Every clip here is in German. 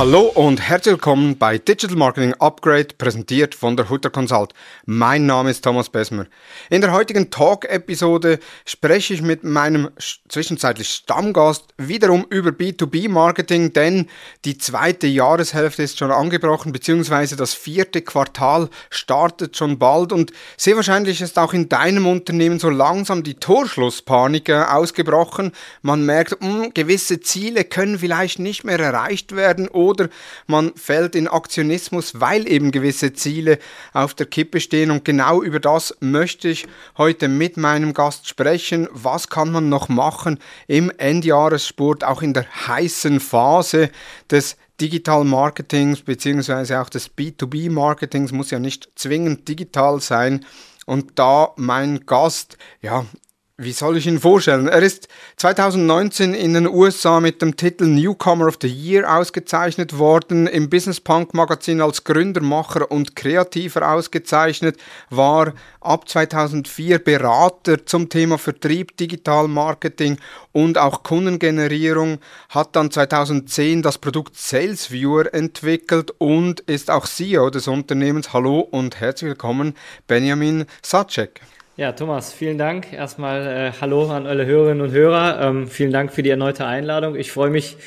Hallo und herzlich willkommen bei Digital Marketing Upgrade, präsentiert von der Hutter Consult. Mein Name ist Thomas Besmer. In der heutigen Talk-Episode spreche ich mit meinem zwischenzeitlich Stammgast wiederum über B2B-Marketing, denn die zweite Jahreshälfte ist schon angebrochen, beziehungsweise das vierte Quartal startet schon bald und sehr wahrscheinlich ist auch in deinem Unternehmen so langsam die Torschlusspanik äh, ausgebrochen. Man merkt, mh, hm, gewisse Ziele können vielleicht nicht mehr erreicht werden oder man fällt in Aktionismus, weil eben gewisse Ziele auf der Kippe stehen. Und genau über das möchte ich heute mit meinem Gast sprechen. Was kann man noch machen im Endjahressport, auch in der heißen Phase des Digital Marketings beziehungsweise auch des B2B Marketings muss ja nicht zwingend digital sein. Und da mein Gast, ja, wie soll ich ihn vorstellen? Er ist 2019 in den USA mit dem Titel Newcomer of the Year ausgezeichnet worden, im Business Punk Magazin als Gründermacher und Kreativer ausgezeichnet, war ab 2004 Berater zum Thema Vertrieb, Digital Marketing und auch Kundengenerierung, hat dann 2010 das Produkt Sales Viewer entwickelt und ist auch CEO des Unternehmens. Hallo und herzlich willkommen, Benjamin Sacek. Ja, Thomas, vielen Dank. Erstmal äh, Hallo an alle Hörerinnen und Hörer. Ähm, vielen Dank für die erneute Einladung. Ich freue mich,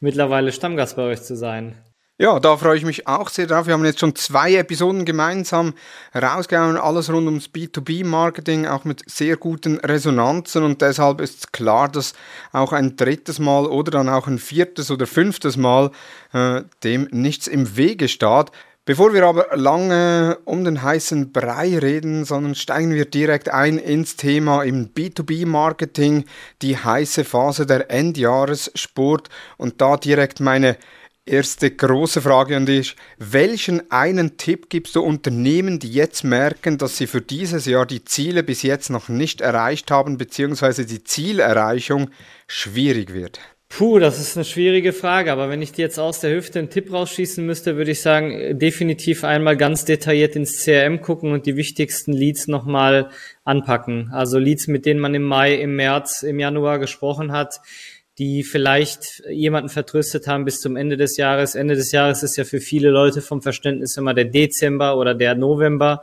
mittlerweile Stammgast bei euch zu sein. Ja, da freue ich mich auch sehr drauf. Wir haben jetzt schon zwei Episoden gemeinsam rausgehauen, alles rund ums B2B-Marketing, auch mit sehr guten Resonanzen und deshalb ist klar, dass auch ein drittes Mal oder dann auch ein viertes oder fünftes Mal äh, dem nichts im Wege steht. Bevor wir aber lange um den heißen Brei reden, sondern steigen wir direkt ein ins Thema im B2B-Marketing, die heiße Phase der Endjahressport und da direkt meine erste große Frage an dich. Welchen einen Tipp gibst du Unternehmen, die jetzt merken, dass sie für dieses Jahr die Ziele bis jetzt noch nicht erreicht haben, beziehungsweise die Zielerreichung schwierig wird? Puh, das ist eine schwierige Frage, aber wenn ich dir jetzt aus der Hüfte einen Tipp rausschießen müsste, würde ich sagen, definitiv einmal ganz detailliert ins CRM gucken und die wichtigsten Leads nochmal anpacken. Also Leads, mit denen man im Mai, im März, im Januar gesprochen hat, die vielleicht jemanden vertröstet haben bis zum Ende des Jahres. Ende des Jahres ist ja für viele Leute vom Verständnis immer der Dezember oder der November.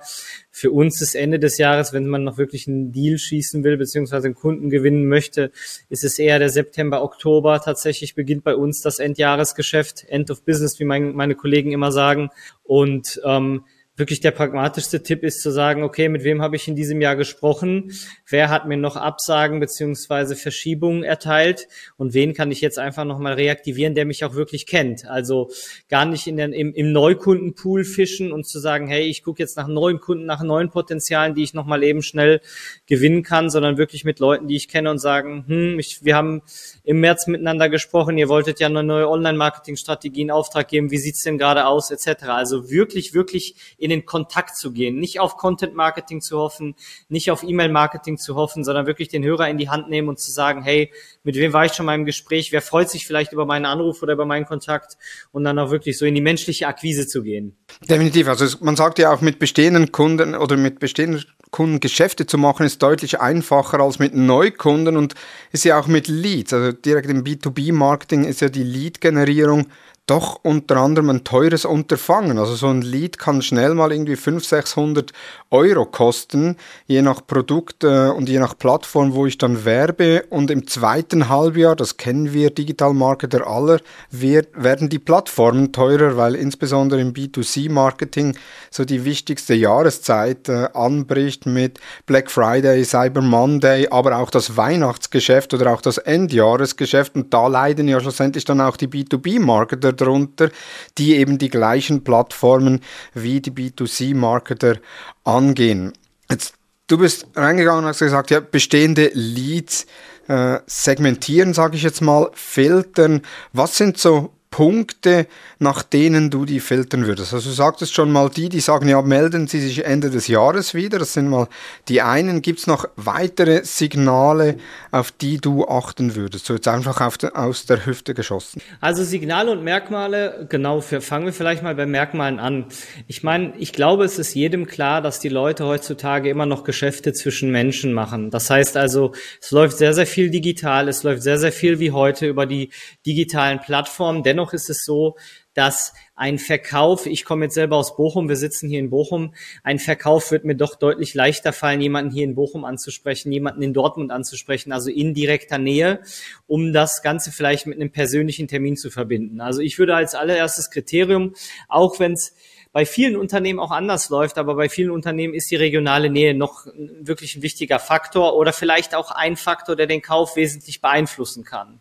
Für uns ist Ende des Jahres, wenn man noch wirklich einen Deal schießen will, beziehungsweise einen Kunden gewinnen möchte, ist es eher der September, Oktober. Tatsächlich beginnt bei uns das Endjahresgeschäft, End of Business, wie mein, meine Kollegen immer sagen. Und ähm, wirklich der pragmatischste Tipp ist zu sagen, okay, mit wem habe ich in diesem Jahr gesprochen? Wer hat mir noch Absagen beziehungsweise Verschiebungen erteilt? Und wen kann ich jetzt einfach nochmal reaktivieren, der mich auch wirklich kennt? Also gar nicht in den, im, im Neukundenpool fischen und zu sagen, hey, ich gucke jetzt nach neuen Kunden, nach neuen Potenzialen, die ich nochmal eben schnell gewinnen kann, sondern wirklich mit Leuten, die ich kenne und sagen, hm, ich, wir haben im März miteinander gesprochen, ihr wolltet ja eine neue Online-Marketing-Strategie in Auftrag geben, wie sieht's denn gerade aus, etc. Also wirklich, wirklich in in den Kontakt zu gehen, nicht auf Content Marketing zu hoffen, nicht auf E-Mail Marketing zu hoffen, sondern wirklich den Hörer in die Hand nehmen und zu sagen, hey, mit wem war ich schon mal im Gespräch, wer freut sich vielleicht über meinen Anruf oder über meinen Kontakt? Und dann auch wirklich so in die menschliche Akquise zu gehen. Definitiv, also man sagt ja auch mit bestehenden Kunden oder mit bestehenden Kunden Geschäfte zu machen, ist deutlich einfacher als mit Neukunden und ist ja auch mit Leads, also direkt im B2B-Marketing ist ja die Lead-Generierung doch unter anderem ein teures Unterfangen. Also so ein Lead kann schnell mal irgendwie 500, 600 Euro kosten, je nach Produkt äh, und je nach Plattform, wo ich dann werbe. Und im zweiten Halbjahr, das kennen wir Digital Marketer aller, werden die Plattformen teurer, weil insbesondere im B2C-Marketing so die wichtigste Jahreszeit äh, anbricht mit Black Friday, Cyber Monday, aber auch das Weihnachtsgeschäft oder auch das Endjahresgeschäft. Und da leiden ja schlussendlich dann auch die B2B-Marketer darunter, die eben die gleichen Plattformen wie die B2C-Marketer angehen. Jetzt, du bist reingegangen und hast gesagt, ja, bestehende Leads äh, segmentieren, sage ich jetzt mal, filtern. Was sind so Punkte, nach denen du die filtern würdest? Also du sagtest schon mal die, die sagen, ja, melden Sie sich Ende des Jahres wieder. Das sind mal die einen. Gibt es noch weitere Signale, auf die du achten würdest? So jetzt einfach auf aus der Hüfte geschossen. Also Signale und Merkmale, genau, für, fangen wir vielleicht mal bei Merkmalen an. Ich meine, ich glaube, es ist jedem klar, dass die Leute heutzutage immer noch Geschäfte zwischen Menschen machen. Das heißt also, es läuft sehr, sehr viel digital, es läuft sehr, sehr viel wie heute über die digitalen Plattformen. Dennoch ist es so, dass ein Verkauf, ich komme jetzt selber aus Bochum, wir sitzen hier in Bochum, ein Verkauf wird mir doch deutlich leichter fallen, jemanden hier in Bochum anzusprechen, jemanden in Dortmund anzusprechen, also in direkter Nähe, um das Ganze vielleicht mit einem persönlichen Termin zu verbinden. Also ich würde als allererstes Kriterium, auch wenn es bei vielen Unternehmen auch anders läuft, aber bei vielen Unternehmen ist die regionale Nähe noch wirklich ein wichtiger Faktor oder vielleicht auch ein Faktor, der den Kauf wesentlich beeinflussen kann.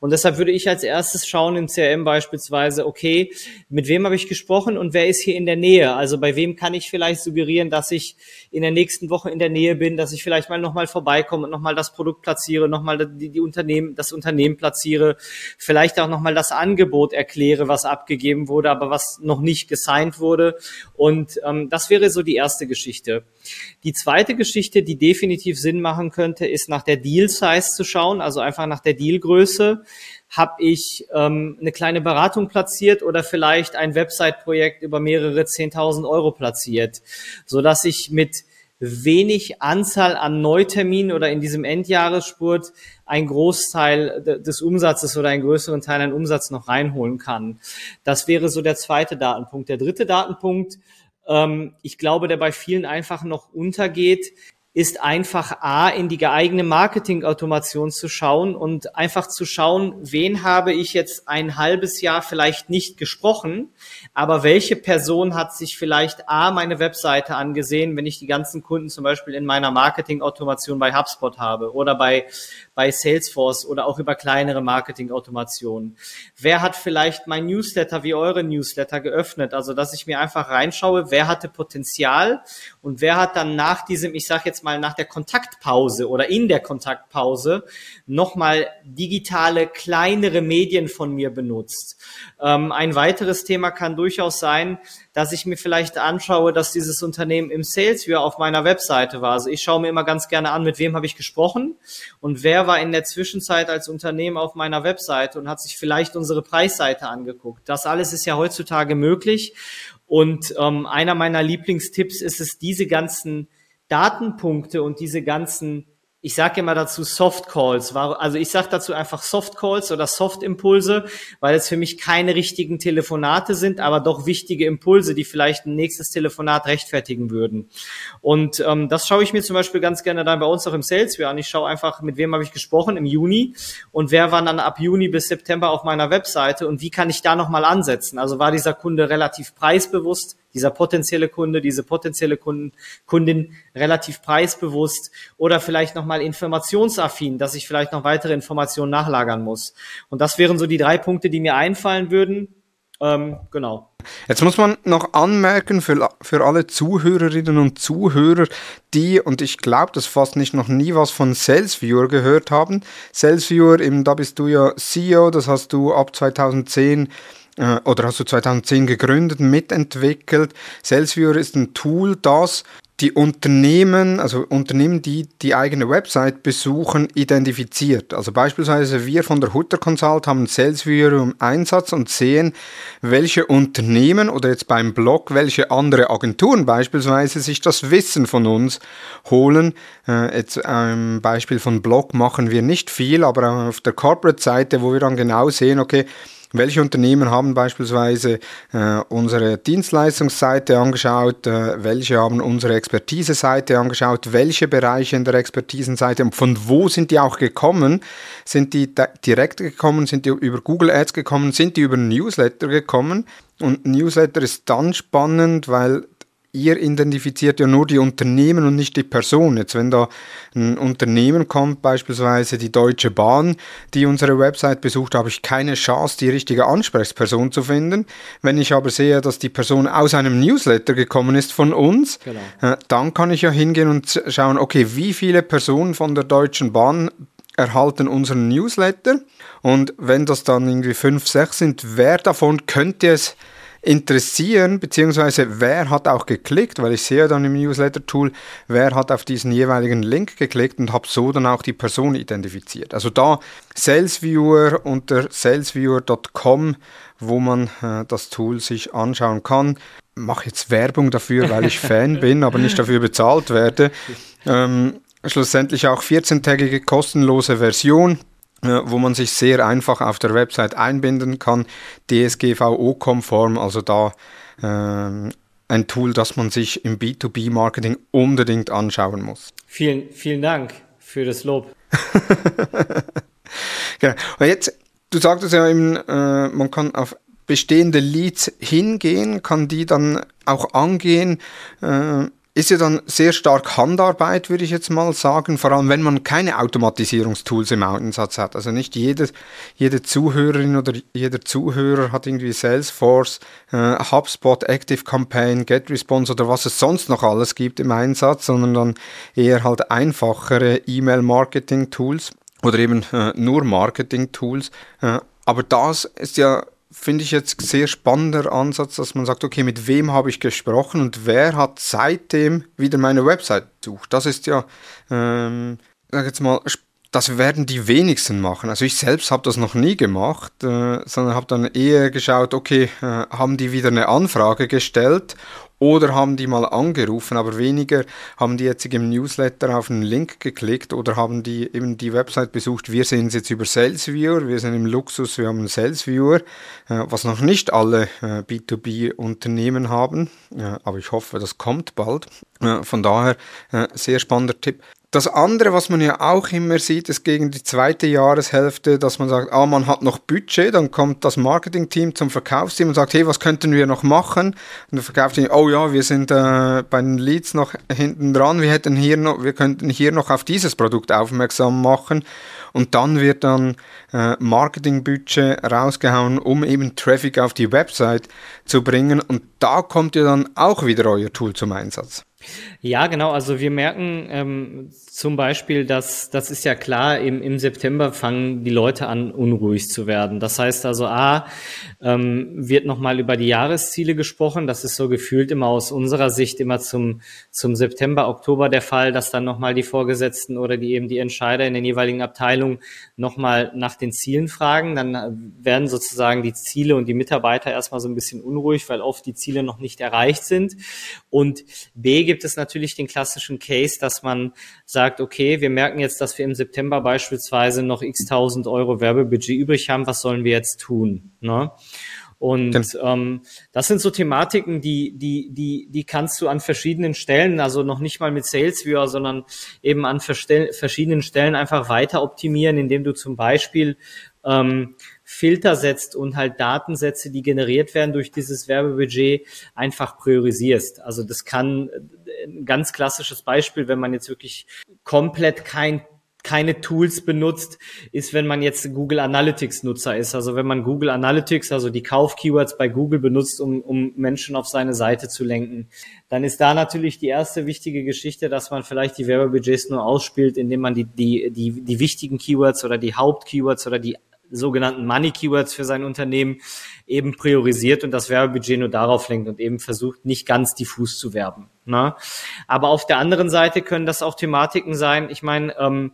Und deshalb würde ich als erstes schauen im CRM beispielsweise, okay, mit wem habe ich gesprochen und wer ist hier in der Nähe? Also bei wem kann ich vielleicht suggerieren, dass ich in der nächsten Woche in der Nähe bin, dass ich vielleicht mal nochmal vorbeikomme und nochmal das Produkt platziere, nochmal die, die Unternehmen, das Unternehmen platziere, vielleicht auch nochmal das Angebot erkläre, was abgegeben wurde, aber was noch nicht gesigned wurde wurde. Und ähm, das wäre so die erste Geschichte. Die zweite Geschichte, die definitiv Sinn machen könnte, ist nach der Deal-Size zu schauen, also einfach nach der Dealgröße. Habe ich ähm, eine kleine Beratung platziert oder vielleicht ein Website-Projekt über mehrere 10.000 Euro platziert, so dass ich mit wenig Anzahl an Neuterminen oder in diesem Endjahresspurt ein Großteil des Umsatzes oder einen größeren Teil an Umsatz noch reinholen kann. Das wäre so der zweite Datenpunkt. Der dritte Datenpunkt, ähm, ich glaube, der bei vielen einfach noch untergeht, ist einfach A, in die eigene Marketing-Automation zu schauen und einfach zu schauen, wen habe ich jetzt ein halbes Jahr vielleicht nicht gesprochen, aber welche Person hat sich vielleicht A, meine Webseite angesehen, wenn ich die ganzen Kunden zum Beispiel in meiner Marketing-Automation bei HubSpot habe oder bei, bei Salesforce oder auch über kleinere Marketing-Automationen. Wer hat vielleicht mein Newsletter wie eure Newsletter geöffnet? Also, dass ich mir einfach reinschaue, wer hatte Potenzial und wer hat dann nach diesem, ich sage jetzt mal nach der Kontaktpause oder in der Kontaktpause nochmal digitale kleinere Medien von mir benutzt. Ähm, ein weiteres Thema kann durchaus sein, dass ich mir vielleicht anschaue, dass dieses Unternehmen im Sales Viewer auf meiner Webseite war. Also ich schaue mir immer ganz gerne an, mit wem habe ich gesprochen und wer war in der Zwischenzeit als Unternehmen auf meiner Webseite und hat sich vielleicht unsere Preisseite angeguckt. Das alles ist ja heutzutage möglich. Und ähm, einer meiner Lieblingstipps ist es, diese ganzen Datenpunkte und diese ganzen ich sage immer dazu Soft Calls. Also ich sage dazu einfach Soft Calls oder Soft Impulse, weil es für mich keine richtigen Telefonate sind, aber doch wichtige Impulse, die vielleicht ein nächstes Telefonat rechtfertigen würden. Und ähm, das schaue ich mir zum Beispiel ganz gerne dann bei uns auch im Sales an. Ich schaue einfach, mit wem habe ich gesprochen im Juni und wer war dann ab Juni bis September auf meiner Webseite und wie kann ich da nochmal ansetzen? Also war dieser Kunde relativ preisbewusst? Dieser potenzielle Kunde, diese potenzielle Kunden, Kundin relativ preisbewusst oder vielleicht nochmal informationsaffin, dass ich vielleicht noch weitere Informationen nachlagern muss. Und das wären so die drei Punkte, die mir einfallen würden. Ähm, genau. Jetzt muss man noch anmerken für, für alle Zuhörerinnen und Zuhörer, die, und ich glaube, dass fast nicht noch nie was von SalesViewer gehört haben. SalesViewer, da bist du ja CEO, das hast du ab 2010 äh, oder hast du 2010 gegründet, mitentwickelt. Salesviewer ist ein Tool, das die Unternehmen, also Unternehmen, die die eigene Website besuchen, identifiziert. Also beispielsweise wir von der Hutter Consult haben Salesviewer im Einsatz und sehen, welche Unternehmen oder jetzt beim Blog, welche andere Agenturen beispielsweise sich das Wissen von uns holen. Äh, jetzt ein Beispiel von Blog machen wir nicht viel, aber auf der Corporate-Seite, wo wir dann genau sehen, okay, welche Unternehmen haben beispielsweise äh, unsere Dienstleistungsseite angeschaut, äh, welche haben unsere Expertise-Seite angeschaut, welche Bereiche in der Expertisenseite und von wo sind die auch gekommen? Sind die direkt gekommen, sind die über Google Ads gekommen, sind die über Newsletter gekommen? Und Newsletter ist dann spannend, weil ihr identifiziert ja nur die Unternehmen und nicht die Person. Jetzt, wenn da ein Unternehmen kommt, beispielsweise die Deutsche Bahn, die unsere Website besucht, habe ich keine Chance, die richtige Ansprechperson zu finden. Wenn ich aber sehe, dass die Person aus einem Newsletter gekommen ist von uns, genau. Äh, dann kann ich ja hingehen und schauen, okay, wie viele Personen von der Deutschen Bahn erhalten unseren Newsletter und wenn das dann irgendwie fünf, sechs sind, wer davon könnte es interessieren, beziehungsweise wer hat auch geklickt, weil ich sehe dann im Newsletter-Tool, wer hat auf diesen jeweiligen Link geklickt und habe so dann auch die Person identifiziert. Also da SalesViewer unter salesviewer.com, wo man äh, das Tool sich anschauen kann. Mache jetzt Werbung dafür, weil ich Fan bin, aber nicht dafür bezahlt werde. Ähm, schlussendlich auch 14-tägige kostenlose Version wo man sich sehr einfach auf der Website einbinden kann, DSGVO-konform, also da äh, ein Tool, das man sich im B2B-Marketing unbedingt anschauen muss. Vielen, vielen Dank für das Lob. genau. Und jetzt, du sagtest ja eben, äh, man kann auf bestehende Leads hingehen, kann die dann auch angehen. Äh, ist ja dann sehr stark Handarbeit, würde ich jetzt mal sagen, vor allem wenn man keine Automatisierungstools im Einsatz hat. Also nicht jede, jede Zuhörerin oder jeder Zuhörer hat irgendwie Salesforce, äh, HubSpot, Active Campaign, GetResponse oder was es sonst noch alles gibt im Einsatz, sondern dann eher halt einfachere E-Mail-Marketing-Tools oder eben äh, nur Marketing-Tools. Äh, aber das ist ja finde ich jetzt sehr spannender Ansatz, dass man sagt, okay, mit wem habe ich gesprochen und wer hat seitdem wieder meine Website besucht. Das ist ja, ähm, sag jetzt mal, das werden die wenigsten machen. Also ich selbst habe das noch nie gemacht, äh, sondern habe dann eher geschaut, okay, äh, haben die wieder eine Anfrage gestellt oder haben die mal angerufen, aber weniger haben die jetzt im Newsletter auf einen Link geklickt oder haben die eben die Website besucht. Wir sehen es jetzt über SalesViewer, wir sind im Luxus, wir haben einen SalesViewer, äh, was noch nicht alle äh, B2B-Unternehmen haben, äh, aber ich hoffe, das kommt bald. Von daher sehr spannender Tipp. Das andere, was man ja auch immer sieht, ist gegen die zweite Jahreshälfte, dass man sagt, ah, man hat noch Budget, dann kommt das Marketingteam zum Verkaufsteam und sagt, hey, was könnten wir noch machen? Und der Verkaufsteam, oh ja, wir sind äh, bei den Leads noch hinten dran, wir hätten hier noch, wir könnten hier noch auf dieses Produkt aufmerksam machen. Und dann wird dann äh, Marketingbudget rausgehauen, um eben Traffic auf die Website zu bringen. Und da kommt ja dann auch wieder euer Tool zum Einsatz. Ja, genau. Also wir merken ähm, zum Beispiel, dass das ist ja klar, im, im September fangen die Leute an, unruhig zu werden. Das heißt also, A, ähm, wird nochmal über die Jahresziele gesprochen. Das ist so gefühlt immer aus unserer Sicht immer zum, zum September, Oktober der Fall, dass dann nochmal die Vorgesetzten oder die eben die Entscheider in den jeweiligen Abteilungen nochmal nach den Zielen fragen. Dann äh, werden sozusagen die Ziele und die Mitarbeiter erstmal so ein bisschen unruhig, weil oft die Ziele noch nicht erreicht sind. Und B, gibt es natürlich den klassischen Case, dass man sagt, okay, wir merken jetzt, dass wir im September beispielsweise noch x tausend Euro Werbebudget übrig haben, was sollen wir jetzt tun? Ne? Und ähm, das sind so Thematiken, die, die, die, die kannst du an verschiedenen Stellen, also noch nicht mal mit SalesViewer, sondern eben an verschiedenen Stellen einfach weiter optimieren, indem du zum Beispiel ähm, Filter setzt und halt Datensätze, die generiert werden durch dieses Werbebudget, einfach priorisierst. Also das kann ein ganz klassisches Beispiel, wenn man jetzt wirklich komplett kein keine Tools benutzt, ist, wenn man jetzt Google Analytics Nutzer ist. Also wenn man Google Analytics, also die Kauf-Keywords bei Google benutzt, um, um Menschen auf seine Seite zu lenken, dann ist da natürlich die erste wichtige Geschichte, dass man vielleicht die Werbebudgets nur ausspielt, indem man die, die, die, die wichtigen Keywords oder die Haupt-Keywords oder die sogenannten Money Keywords für sein Unternehmen eben priorisiert und das Werbebudget nur darauf lenkt und eben versucht, nicht ganz diffus zu werben. Ne? Aber auf der anderen Seite können das auch Thematiken sein. Ich meine, ähm,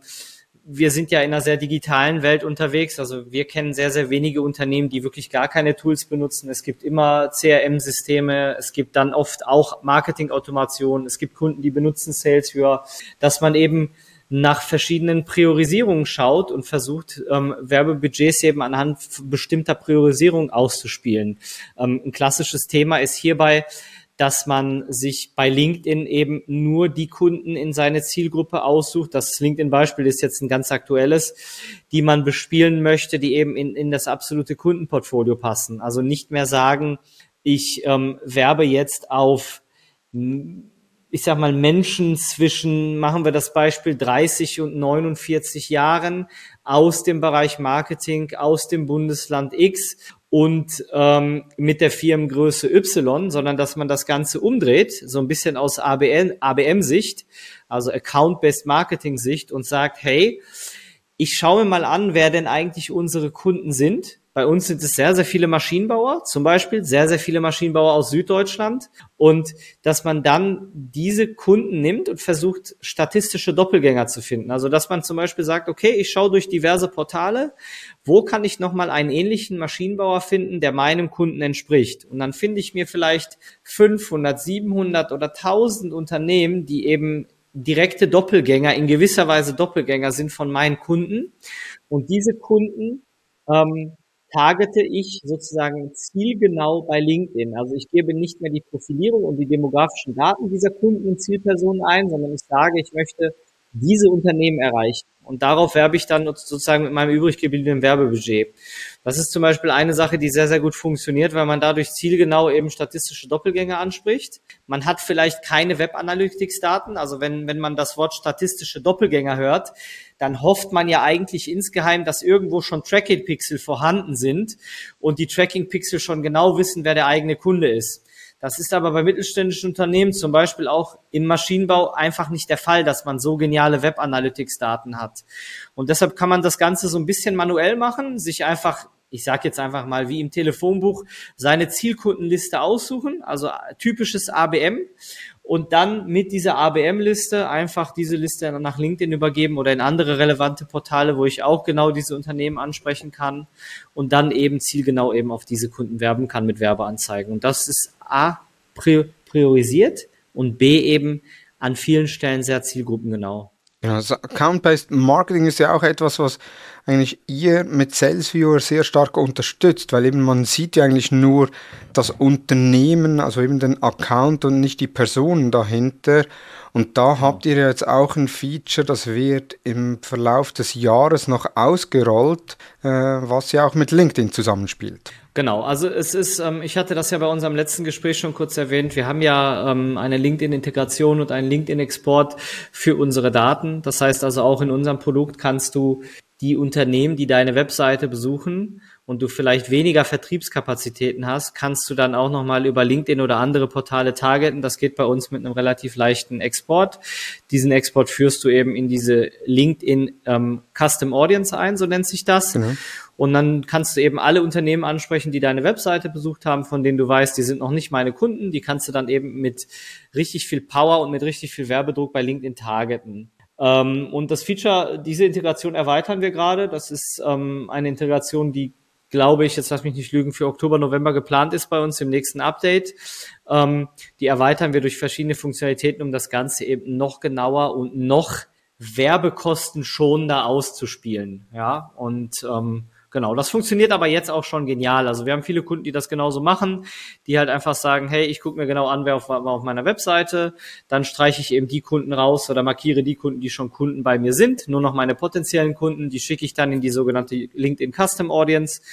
wir sind ja in einer sehr digitalen Welt unterwegs. Also wir kennen sehr, sehr wenige Unternehmen, die wirklich gar keine Tools benutzen. Es gibt immer CRM-Systeme. Es gibt dann oft auch Marketing-Automation. Es gibt Kunden, die benutzen Sales für, dass man eben nach verschiedenen Priorisierungen schaut und versucht, ähm, Werbebudgets eben anhand bestimmter Priorisierung auszuspielen. Ähm, ein klassisches Thema ist hierbei, dass man sich bei LinkedIn eben nur die Kunden in seine Zielgruppe aussucht. Das LinkedIn-Beispiel ist jetzt ein ganz aktuelles, die man bespielen möchte, die eben in, in das absolute Kundenportfolio passen. Also nicht mehr sagen, ich ähm, werbe jetzt auf ich sag mal, Menschen zwischen, machen wir das Beispiel, 30 und 49 Jahren aus dem Bereich Marketing, aus dem Bundesland X und ähm, mit der Firmengröße Y, sondern dass man das Ganze umdreht, so ein bisschen aus ABM-Sicht, also Account-Based Marketing-Sicht und sagt, hey, ich schaue mir mal an, wer denn eigentlich unsere Kunden sind bei uns sind es sehr, sehr viele Maschinenbauer, zum Beispiel sehr, sehr viele Maschinenbauer aus Süddeutschland. Und dass man dann diese Kunden nimmt und versucht, statistische Doppelgänger zu finden. Also dass man zum Beispiel sagt, okay, ich schaue durch diverse Portale, wo kann ich nochmal einen ähnlichen Maschinenbauer finden, der meinem Kunden entspricht. Und dann finde ich mir vielleicht 500, 700 oder 1000 Unternehmen, die eben direkte Doppelgänger, in gewisser Weise Doppelgänger sind von meinen Kunden. Und diese Kunden ähm, targete ich sozusagen zielgenau bei LinkedIn. Also ich gebe nicht mehr die Profilierung und die demografischen Daten dieser Kunden und Zielpersonen ein, sondern ich sage, ich möchte diese Unternehmen erreichen. Und darauf werbe ich dann sozusagen mit meinem übrig gebliebenen Werbebudget. Das ist zum Beispiel eine Sache, die sehr, sehr gut funktioniert, weil man dadurch zielgenau eben statistische Doppelgänge anspricht. Man hat vielleicht keine Web Analytics Daten. Also wenn, wenn man das Wort statistische Doppelgänger hört, dann hofft man ja eigentlich insgeheim, dass irgendwo schon Tracking Pixel vorhanden sind und die Tracking Pixel schon genau wissen, wer der eigene Kunde ist. Das ist aber bei mittelständischen Unternehmen, zum Beispiel auch im Maschinenbau, einfach nicht der Fall, dass man so geniale Web Analytics Daten hat. Und deshalb kann man das Ganze so ein bisschen manuell machen, sich einfach ich sage jetzt einfach mal wie im Telefonbuch, seine Zielkundenliste aussuchen, also typisches ABM und dann mit dieser ABM-Liste einfach diese Liste nach LinkedIn übergeben oder in andere relevante Portale, wo ich auch genau diese Unternehmen ansprechen kann und dann eben zielgenau eben auf diese Kunden werben kann mit Werbeanzeigen. Und das ist A priorisiert und B eben an vielen Stellen sehr zielgruppengenau. Ja, also Account-Based Marketing ist ja auch etwas, was eigentlich ihr mit SalesViewer sehr stark unterstützt, weil eben man sieht ja eigentlich nur das Unternehmen, also eben den Account und nicht die Personen dahinter. Und da habt ihr jetzt auch ein Feature, das wird im Verlauf des Jahres noch ausgerollt, äh, was ja auch mit LinkedIn zusammenspielt. Genau, also es ist, ähm, ich hatte das ja bei unserem letzten Gespräch schon kurz erwähnt, wir haben ja ähm, eine LinkedIn-Integration und einen LinkedIn-Export für unsere Daten. Das heißt also auch in unserem Produkt kannst du die Unternehmen, die deine Webseite besuchen und du vielleicht weniger Vertriebskapazitäten hast, kannst du dann auch nochmal über LinkedIn oder andere Portale targeten. Das geht bei uns mit einem relativ leichten Export. Diesen Export führst du eben in diese LinkedIn ähm, Custom Audience ein, so nennt sich das. Genau. Und dann kannst du eben alle Unternehmen ansprechen, die deine Webseite besucht haben, von denen du weißt, die sind noch nicht meine Kunden. Die kannst du dann eben mit richtig viel Power und mit richtig viel Werbedruck bei LinkedIn targeten. Ähm, und das Feature, diese Integration erweitern wir gerade. Das ist ähm, eine Integration, die glaube ich, jetzt lass mich nicht lügen, für Oktober, November geplant ist bei uns im nächsten Update. Ähm, die erweitern wir durch verschiedene Funktionalitäten, um das Ganze eben noch genauer und noch werbekostenschonender auszuspielen. Ja, und ähm, Genau, das funktioniert aber jetzt auch schon genial. Also wir haben viele Kunden, die das genauso machen, die halt einfach sagen, hey, ich gucke mir genau an, wer auf, war auf meiner Webseite, dann streiche ich eben die Kunden raus oder markiere die Kunden, die schon Kunden bei mir sind, nur noch meine potenziellen Kunden, die schicke ich dann in die sogenannte LinkedIn Custom Audience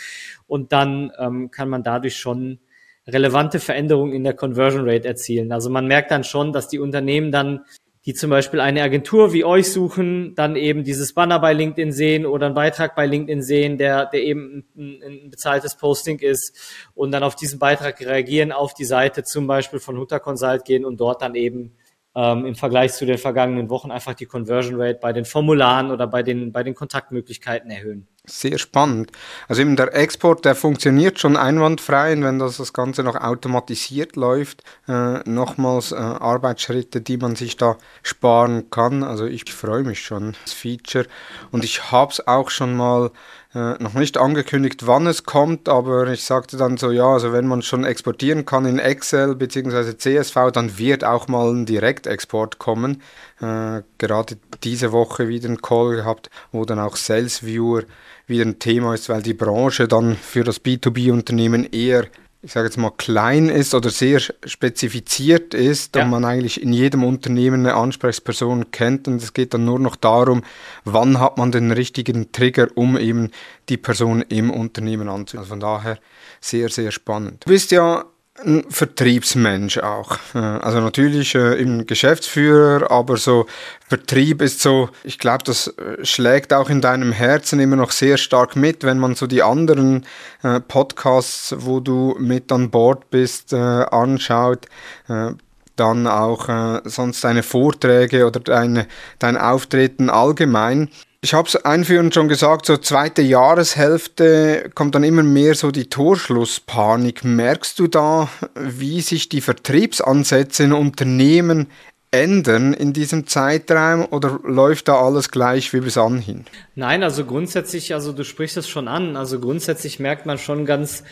und dann ähm, kann man dadurch schon relevante Veränderungen in der Conversion Rate erzielen. Also man merkt dann schon, dass die Unternehmen dann die zum Beispiel eine Agentur wie euch suchen, dann eben dieses Banner bei LinkedIn sehen oder einen Beitrag bei LinkedIn sehen, der, der eben ein, ein bezahltes Posting ist und dann auf diesen Beitrag reagieren, auf die Seite zum Beispiel von Hutter Consult gehen und dort dann eben ähm, im Vergleich zu den vergangenen Wochen einfach die Conversion Rate bei den Formularen oder bei den, bei den Kontaktmöglichkeiten erhöhen. Sehr spannend. Also eben der Export, der funktioniert schon einwandfrei und wenn das, das Ganze noch automatisiert läuft, äh, nochmals äh, Arbeitsschritte, die man sich da sparen kann. Also ich freue mich schon, das Feature. Und ich habe es auch schon mal äh, noch nicht angekündigt, wann es kommt, aber ich sagte dann so, ja, also wenn man schon exportieren kann in Excel bzw. CSV, dann wird auch mal ein Direktexport kommen. Äh, gerade diese Woche wieder einen Call gehabt, wo dann auch Sales Viewer wieder ein Thema ist, weil die Branche dann für das B2B-Unternehmen eher ich sage jetzt mal, klein ist oder sehr spezifiziert ist ja. und man eigentlich in jedem Unternehmen eine Ansprechperson kennt und es geht dann nur noch darum, wann hat man den richtigen Trigger, um eben die Person im Unternehmen anzunehmen. Also von daher sehr, sehr spannend. Du bist ja ein Vertriebsmensch auch. Äh, also natürlich äh, im Geschäftsführer, aber so Vertrieb ist so, ich glaube, das äh, schlägt auch in deinem Herzen immer noch sehr stark mit, wenn man so die anderen äh, Podcasts, wo du mit an Bord bist, äh, anschaut. Äh, dann auch sonst deine Vorträge oder deine, dein Auftreten allgemein. Ich habe es einführend schon gesagt, so zweite Jahreshälfte kommt dann immer mehr so die Torschlusspanik. Merkst du da, wie sich die Vertriebsansätze in Unternehmen ändern in diesem Zeitraum oder läuft da alles gleich wie bis anhin? Nein, also grundsätzlich, also du sprichst es schon an, also grundsätzlich merkt man schon ganz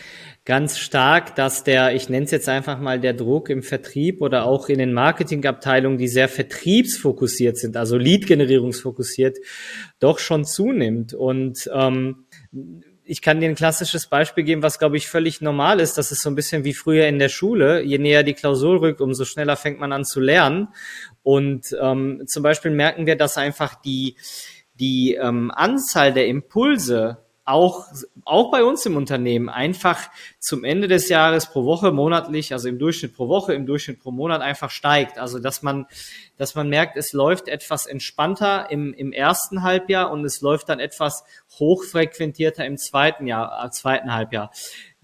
ganz stark, dass der, ich nenne es jetzt einfach mal der Druck im Vertrieb oder auch in den Marketingabteilungen, die sehr vertriebsfokussiert sind, also Lead-Generierungsfokussiert, doch schon zunimmt. Und ähm, ich kann dir ein klassisches Beispiel geben, was glaube ich völlig normal ist. Das ist so ein bisschen wie früher in der Schule. Je näher die Klausur rückt, umso schneller fängt man an zu lernen. Und ähm, zum Beispiel merken wir, dass einfach die die ähm, Anzahl der Impulse auch, auch bei uns im Unternehmen einfach zum Ende des Jahres pro Woche, monatlich, also im Durchschnitt pro Woche, im Durchschnitt pro Monat einfach steigt. Also, dass man, dass man merkt, es läuft etwas entspannter im, im ersten Halbjahr und es läuft dann etwas hochfrequentierter im zweiten Jahr, äh, zweiten Halbjahr.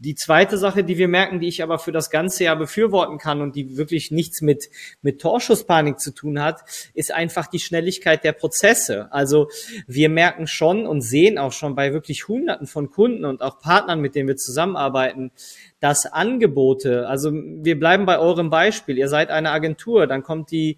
Die zweite Sache, die wir merken, die ich aber für das ganze Jahr befürworten kann und die wirklich nichts mit, mit Torschusspanik zu tun hat, ist einfach die Schnelligkeit der Prozesse. Also wir merken schon und sehen auch schon bei wirklich Hunderten von Kunden und auch Partnern, mit denen wir zusammenarbeiten, dass Angebote, also wir bleiben bei eurem Beispiel, ihr seid eine Agentur, dann kommt die,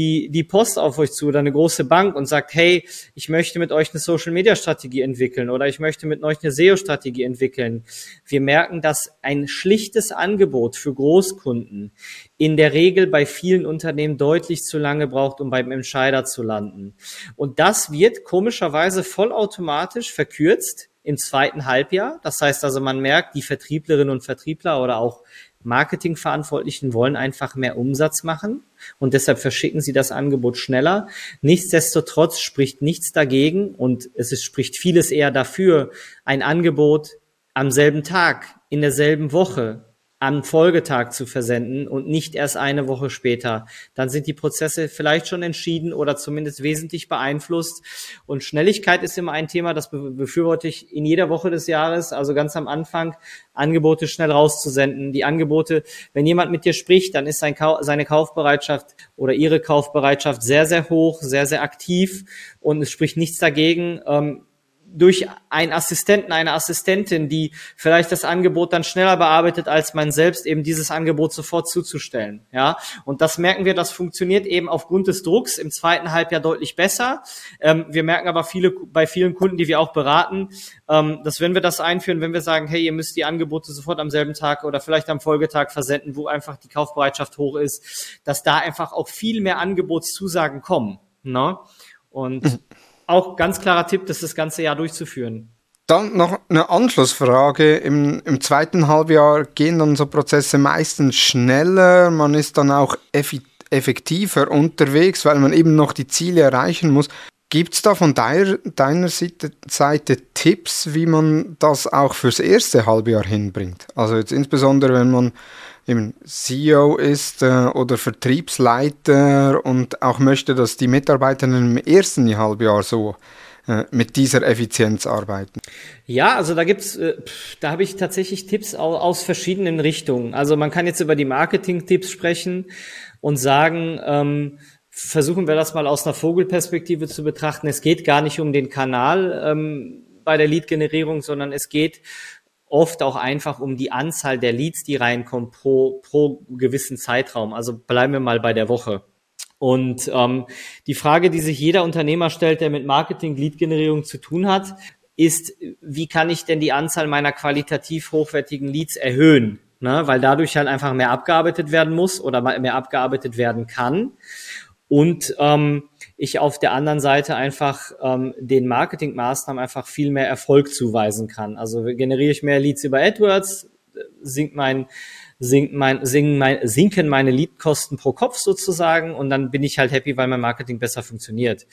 die, die Post auf euch zu oder eine große Bank und sagt, hey, ich möchte mit euch eine Social Media Strategie entwickeln oder ich möchte mit euch eine SEO Strategie entwickeln. Wir merken, dass ein schlichtes Angebot für Großkunden in der Regel bei vielen Unternehmen deutlich zu lange braucht, um beim Entscheider zu landen. Und das wird komischerweise vollautomatisch verkürzt im zweiten Halbjahr. Das heißt also, man merkt, die Vertrieblerinnen und Vertriebler oder auch Marketingverantwortlichen wollen einfach mehr Umsatz machen und deshalb verschicken sie das Angebot schneller. Nichtsdestotrotz spricht nichts dagegen und es ist, spricht vieles eher dafür, ein Angebot am selben Tag, in derselben Woche, am Folgetag zu versenden und nicht erst eine Woche später. Dann sind die Prozesse vielleicht schon entschieden oder zumindest wesentlich beeinflusst. Und Schnelligkeit ist immer ein Thema, das befürworte ich in jeder Woche des Jahres, also ganz am Anfang, Angebote schnell rauszusenden. Die Angebote, wenn jemand mit dir spricht, dann ist sein, seine Kaufbereitschaft oder ihre Kaufbereitschaft sehr, sehr hoch, sehr, sehr aktiv und es spricht nichts dagegen, ähm, durch einen Assistenten, eine Assistentin, die vielleicht das Angebot dann schneller bearbeitet, als man selbst eben dieses Angebot sofort zuzustellen. Ja, und das merken wir, das funktioniert eben aufgrund des Drucks im zweiten Halbjahr deutlich besser. Ähm, wir merken aber viele, bei vielen Kunden, die wir auch beraten, ähm, dass wenn wir das einführen, wenn wir sagen, hey, ihr müsst die Angebote sofort am selben Tag oder vielleicht am Folgetag versenden, wo einfach die Kaufbereitschaft hoch ist, dass da einfach auch viel mehr Angebotszusagen kommen. Ne? Und mhm auch ganz klarer Tipp, das das ganze Jahr durchzuführen. Dann noch eine Anschlussfrage. Im, Im zweiten Halbjahr gehen dann so Prozesse meistens schneller. Man ist dann auch effektiver unterwegs, weil man eben noch die Ziele erreichen muss. Gibt es da von deiner, deiner Seite, Seite, Tipps, wie man das auch fürs erste Halbjahr hinbringt? Also jetzt insbesondere, wenn man eben CEO ist äh, oder Vertriebsleiter und auch möchte, dass die Mitarbeiter im ersten Halbjahr so äh, mit dieser Effizienz arbeiten? Ja, also da gibt's, äh, da habe ich tatsächlich Tipps aus, aus, verschiedenen Richtungen. Also man kann jetzt über die Marketing-Tipps sprechen und sagen, ähm, versuchen wir das mal aus einer Vogelperspektive zu betrachten. Es geht gar nicht um den Kanal ähm, bei der Lead-Generierung, sondern es geht oft auch einfach um die Anzahl der Leads, die reinkommen pro, pro gewissen Zeitraum. Also bleiben wir mal bei der Woche. Und ähm, die Frage, die sich jeder Unternehmer stellt, der mit Marketing, Lead-Generierung zu tun hat, ist, wie kann ich denn die Anzahl meiner qualitativ hochwertigen Leads erhöhen? Ne? Weil dadurch halt einfach mehr abgearbeitet werden muss oder mehr abgearbeitet werden kann. Und ähm, ich auf der anderen Seite einfach ähm, den Marketingmaßnahmen einfach viel mehr Erfolg zuweisen kann. Also generiere ich mehr Leads über AdWords, sinkt mein, sinkt mein, sinken, mein, sinken meine Leadkosten pro Kopf sozusagen und dann bin ich halt happy, weil mein Marketing besser funktioniert.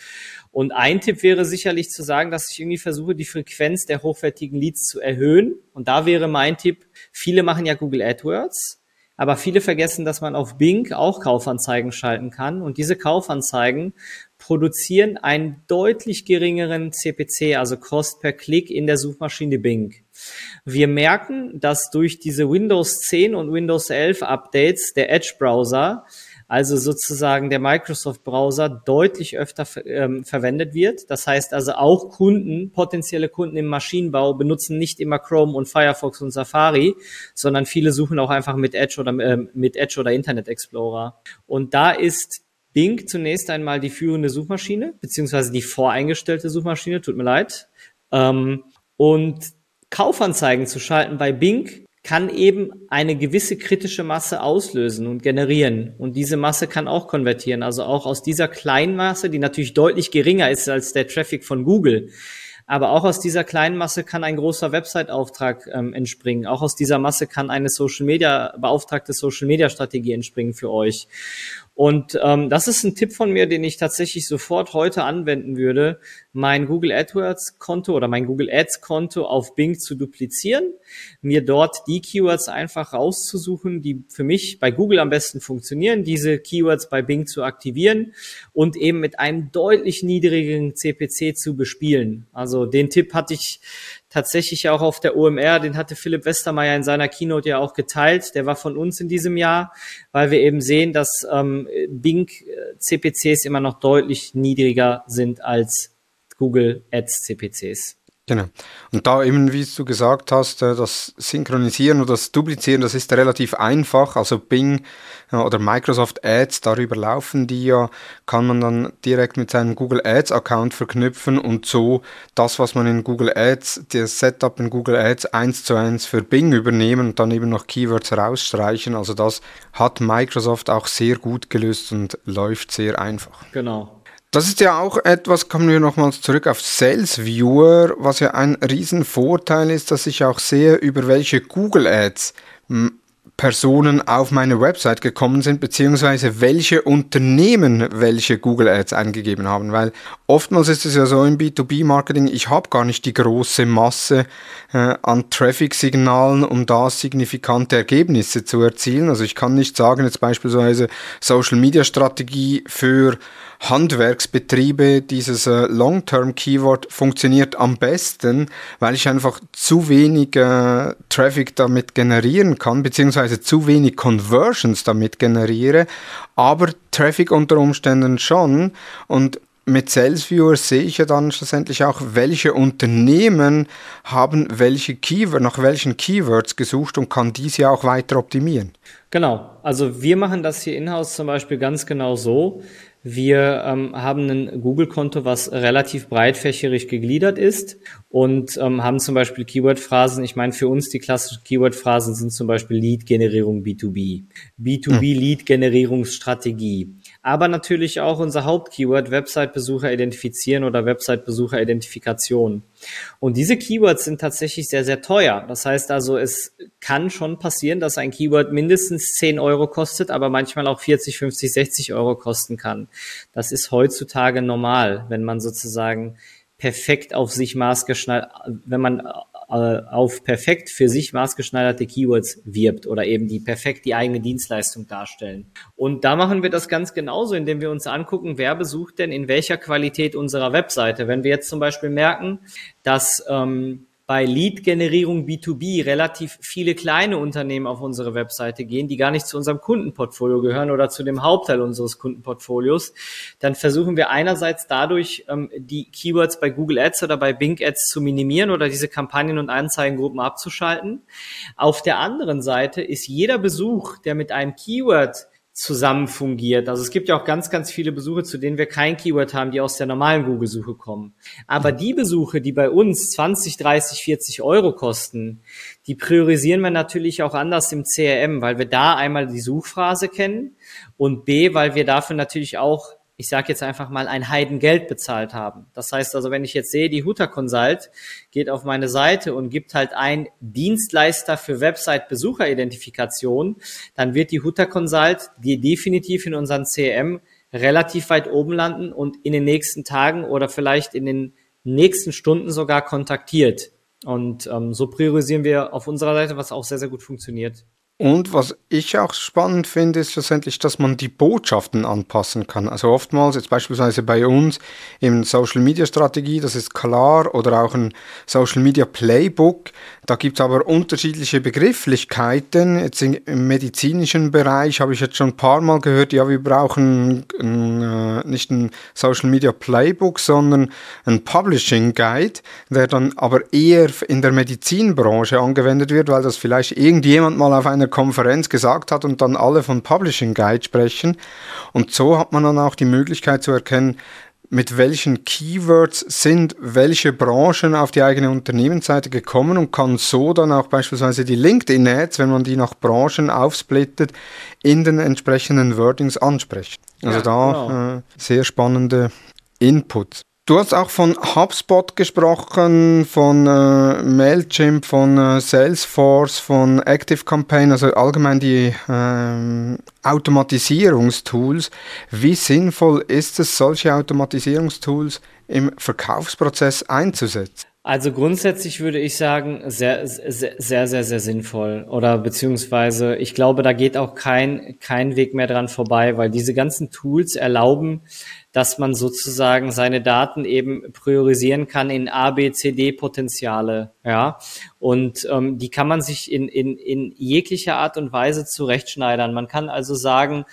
Und ein Tipp wäre sicherlich zu sagen, dass ich irgendwie versuche, die Frequenz der hochwertigen Leads zu erhöhen. Und da wäre mein Tipp, viele machen ja Google AdWords aber viele vergessen, dass man auf Bing auch Kaufanzeigen schalten kann. Und diese Kaufanzeigen produzieren einen deutlich geringeren CPC, also Cost per Klick in der Suchmaschine Bing. Wir merken, dass durch diese Windows 10 und Windows 11 Updates der Edge Browser also sozusagen der Microsoft-Browser deutlich öfter ähm, verwendet wird. Das heißt also auch Kunden, potenzielle Kunden im Maschinenbau benutzen nicht immer Chrome und Firefox und Safari, sondern viele suchen auch einfach mit Edge oder äh, mit Edge oder Internet Explorer. Und da ist Bing zunächst einmal die führende Suchmaschine, beziehungsweise die voreingestellte Suchmaschine, tut mir leid. Ähm, und Kaufanzeigen zu schalten bei Bing kann eben eine gewisse kritische Masse auslösen und generieren. Und diese Masse kann auch konvertieren. Also auch aus dieser kleinen Masse, die natürlich deutlich geringer ist als der Traffic von Google, aber auch aus dieser kleinen Masse kann ein großer Website-Auftrag ähm, entspringen. Auch aus dieser Masse kann eine Social Media, beauftragte Social Media Strategie entspringen für euch. Und ähm, das ist ein Tipp von mir, den ich tatsächlich sofort heute anwenden würde, mein Google AdWords Konto oder mein Google Ads Konto auf Bing zu duplizieren, mir dort die Keywords einfach rauszusuchen, die für mich bei Google am besten funktionieren, diese Keywords bei Bing zu aktivieren und eben mit einem deutlich niedrigeren CPC zu bespielen. Also den Tipp hatte ich tatsächlich auch auf der OMR, den hatte Philipp Westermeier in seiner Keynote ja auch geteilt, der war von uns in diesem Jahr, weil wir eben sehen, dass ähm, Bing äh, immer noch deutlich niedriger sind als Google Ads CPCs. Genau. Und da eben, wie du gesagt hast, äh, das Synchronisieren oder das Duplizieren, das ist relativ einfach. Also Bing äh, oder Microsoft Ads, darüber laufen die ja, kann man dann direkt mit seinem Google Ads Account verknüpfen und so das, was man in Google Ads, das Setup in Google Ads eins zu eins für Bing übernehmen und dann eben noch Keywords rausstreichen. Also das hat Microsoft auch sehr gut gelöst und läuft sehr einfach. Genau. Das ist ja auch etwas, kommen wir nochmals zurück auf Sales Viewer, was ja ein Riesenvorteil ist, dass ich auch sehe, über welche Google Ads Personen auf meine Website gekommen sind, beziehungsweise welche Unternehmen welche Google Ads eingegeben haben, weil oftmals ist es ja so im B2B-Marketing, ich habe gar nicht die große Masse äh, an Traffic-Signalen, um da signifikante Ergebnisse zu erzielen. Also ich kann nicht sagen, jetzt beispielsweise Social-Media-Strategie für Handwerksbetriebe, dieses äh, Long-Term-Keyword funktioniert am besten, weil ich einfach zu wenig äh, Traffic damit generieren kann, beziehungsweise zu wenig Conversions damit generiere, aber Traffic unter Umständen schon und mit SalesViewer sehe ich ja dann schlussendlich auch, welche Unternehmen haben welche Keyword, nach welchen Keywords gesucht und kann diese auch weiter optimieren. Genau. Also wir machen das hier in-house zum Beispiel ganz genau so. Wir ähm, haben ein Google-Konto, was relativ breitfächerig gegliedert ist und ähm, haben zum Beispiel Keyword-Phrasen. Ich meine, für uns die klassischen Keyword-Phrasen sind zum Beispiel Lead-Generierung B2B, B2B-Lead-Generierungsstrategie, aber natürlich auch unser Hauptkeyword Website-Besucher identifizieren oder Website-Besucher-Identifikation. Und diese Keywords sind tatsächlich sehr, sehr teuer. Das heißt also, es kann schon passieren, dass ein Keyword mindestens 10 Euro kostet, aber manchmal auch 40, 50, 60 Euro kosten kann. Das ist heutzutage normal, wenn man sozusagen perfekt auf sich maßgeschneidert, wenn man auf perfekt für sich maßgeschneiderte Keywords wirbt oder eben die perfekt die eigene Dienstleistung darstellen. Und da machen wir das ganz genauso, indem wir uns angucken, wer besucht denn in welcher Qualität unserer Webseite. Wenn wir jetzt zum Beispiel merken, dass ähm, bei Lead-Generierung B2B relativ viele kleine Unternehmen auf unsere Webseite gehen, die gar nicht zu unserem Kundenportfolio gehören oder zu dem Hauptteil unseres Kundenportfolios, dann versuchen wir einerseits dadurch, ähm, die Keywords bei Google Ads oder bei Bing Ads zu minimieren oder diese Kampagnen und Anzeigengruppen abzuschalten. Auf der anderen Seite ist jeder Besuch, der mit einem Keyword zusammen fungiert. Also es gibt ja auch ganz, ganz viele Besuche, zu denen wir kein Keyword haben, die aus der normalen Google-Suche kommen. Aber die Besuche, die bei uns 20, 30, 40 Euro kosten, die priorisieren wir natürlich auch anders im CRM, weil wir da einmal die Suchphrase kennen und B, weil wir dafür natürlich auch ich sage jetzt einfach mal, ein Heidengeld bezahlt haben. Das heißt also, wenn ich jetzt sehe, die Huta Consult geht auf meine Seite und gibt halt ein Dienstleister für Website-Besucheridentifikation, dann wird die Huta Consult die definitiv in unseren CM relativ weit oben landen und in den nächsten Tagen oder vielleicht in den nächsten Stunden sogar kontaktiert. Und ähm, so priorisieren wir auf unserer Seite, was auch sehr, sehr gut funktioniert. Und was ich auch spannend finde, ist schlussendlich, dass man die Botschaften anpassen kann. Also oftmals, jetzt beispielsweise bei uns im Social Media Strategie, das ist klar, oder auch ein Social Media Playbook. Da gibt es aber unterschiedliche Begrifflichkeiten. Jetzt im medizinischen Bereich habe ich jetzt schon ein paar Mal gehört, ja, wir brauchen ein, äh, nicht ein Social Media Playbook, sondern ein Publishing Guide, der dann aber eher in der Medizinbranche angewendet wird, weil das vielleicht irgendjemand mal auf einer einer Konferenz gesagt hat und dann alle von Publishing Guide sprechen. Und so hat man dann auch die Möglichkeit zu erkennen, mit welchen Keywords sind welche Branchen auf die eigene Unternehmensseite gekommen und kann so dann auch beispielsweise die LinkedIn-Ads, wenn man die nach Branchen aufsplittet, in den entsprechenden Wordings ansprechen. Also ja, da genau. äh, sehr spannende Inputs. Du hast auch von HubSpot gesprochen, von äh, Mailchimp, von äh, Salesforce, von ActiveCampaign, also allgemein die äh, Automatisierungstools. Wie sinnvoll ist es, solche Automatisierungstools im Verkaufsprozess einzusetzen? Also grundsätzlich würde ich sagen, sehr, sehr, sehr, sehr, sehr sinnvoll. Oder beziehungsweise, ich glaube, da geht auch kein, kein Weg mehr dran vorbei, weil diese ganzen Tools erlauben, dass man sozusagen seine Daten eben priorisieren kann in A, B, C, D Potenziale, ja. Und ähm, die kann man sich in, in, in jeglicher Art und Weise zurechtschneidern. Man kann also sagen,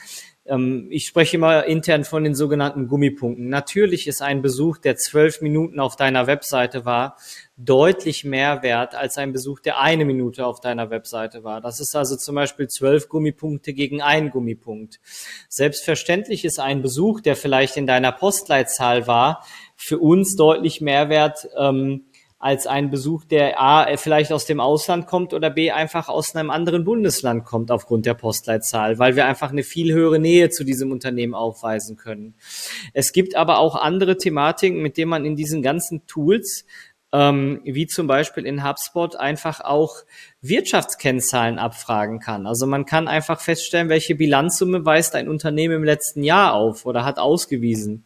ich spreche immer intern von den sogenannten Gummipunkten. Natürlich ist ein Besuch, der zwölf Minuten auf deiner Webseite war, deutlich mehr wert als ein Besuch, der eine Minute auf deiner Webseite war. Das ist also zum Beispiel zwölf Gummipunkte gegen einen Gummipunkt. Selbstverständlich ist ein Besuch, der vielleicht in deiner Postleitzahl war, für uns deutlich mehr wert, ähm, als ein Besuch, der A, vielleicht aus dem Ausland kommt oder B, einfach aus einem anderen Bundesland kommt aufgrund der Postleitzahl, weil wir einfach eine viel höhere Nähe zu diesem Unternehmen aufweisen können. Es gibt aber auch andere Thematiken, mit denen man in diesen ganzen Tools ähm, wie zum Beispiel in HubSpot einfach auch Wirtschaftskennzahlen abfragen kann. Also man kann einfach feststellen, welche Bilanzsumme weist ein Unternehmen im letzten Jahr auf oder hat ausgewiesen.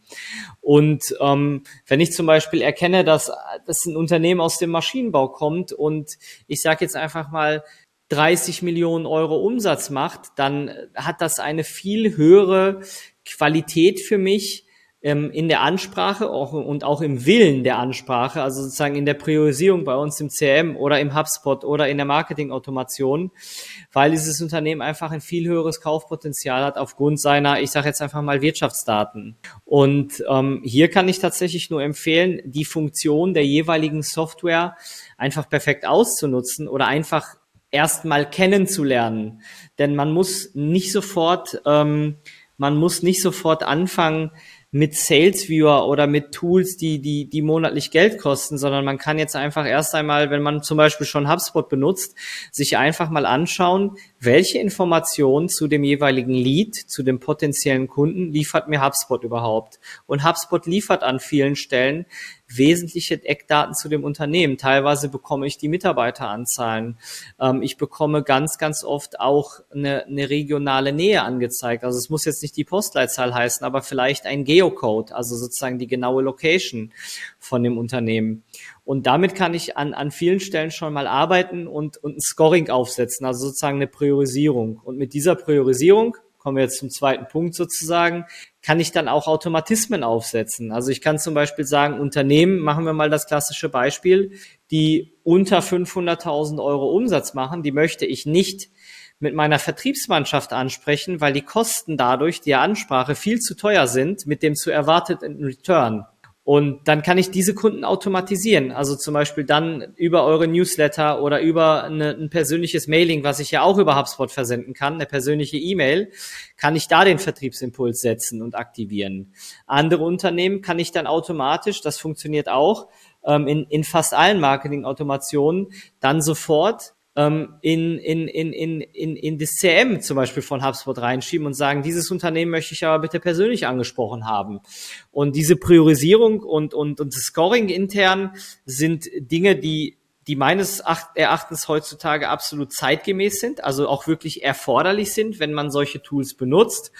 Und ähm, wenn ich zum Beispiel erkenne, dass, dass ein Unternehmen aus dem Maschinenbau kommt und ich sage jetzt einfach mal 30 Millionen Euro Umsatz macht, dann hat das eine viel höhere Qualität für mich, ähm, in der Ansprache auch, und auch im Willen der Ansprache, also sozusagen in der Priorisierung bei uns im CM oder im HubSpot oder in der Marketingautomation, weil dieses Unternehmen einfach ein viel höheres Kaufpotenzial hat aufgrund seiner, ich sage jetzt einfach mal Wirtschaftsdaten. Und ähm, hier kann ich tatsächlich nur empfehlen, die Funktion der jeweiligen Software einfach perfekt auszunutzen oder einfach erstmal kennenzulernen. Denn man muss nicht sofort, ähm, man muss nicht sofort anfangen, mit SalesViewer oder mit Tools, die, die, die monatlich Geld kosten, sondern man kann jetzt einfach erst einmal, wenn man zum Beispiel schon HubSpot benutzt, sich einfach mal anschauen, welche Informationen zu dem jeweiligen Lead, zu dem potenziellen Kunden liefert mir HubSpot überhaupt. Und HubSpot liefert an vielen Stellen wesentliche Eckdaten zu dem Unternehmen. Teilweise bekomme ich die Mitarbeiteranzahlen. Ähm, ich bekomme ganz, ganz oft auch eine, eine regionale Nähe angezeigt. Also es muss jetzt nicht die Postleitzahl heißen, aber vielleicht ein Geocode, also sozusagen die genaue Location von dem Unternehmen. Und damit kann ich an, an vielen Stellen schon mal arbeiten und, und ein Scoring aufsetzen, also sozusagen eine Priorisierung. Und mit dieser Priorisierung kommen wir jetzt zum zweiten Punkt sozusagen, kann ich dann auch Automatismen aufsetzen. Also ich kann zum Beispiel sagen, Unternehmen, machen wir mal das klassische Beispiel, die unter 500.000 Euro Umsatz machen, die möchte ich nicht mit meiner Vertriebsmannschaft ansprechen, weil die Kosten dadurch, die Ansprache viel zu teuer sind mit dem zu erwarteten Return. Und dann kann ich diese Kunden automatisieren. Also zum Beispiel dann über eure Newsletter oder über eine, ein persönliches Mailing, was ich ja auch über HubSpot versenden kann, eine persönliche E-Mail, kann ich da den Vertriebsimpuls setzen und aktivieren. Andere Unternehmen kann ich dann automatisch, das funktioniert auch, ähm, in, in fast allen Marketing-Automationen, dann sofort ähm, in, in, in, in, in, in das CM zum Beispiel von HubSpot reinschieben und sagen, dieses Unternehmen möchte ich aber bitte persönlich angesprochen haben. Und diese Priorisierung und, und, und das Scoring intern sind Dinge, die die meines Erachtens heutzutage absolut zeitgemäß sind, also auch wirklich erforderlich sind, wenn man solche Tools benutzt.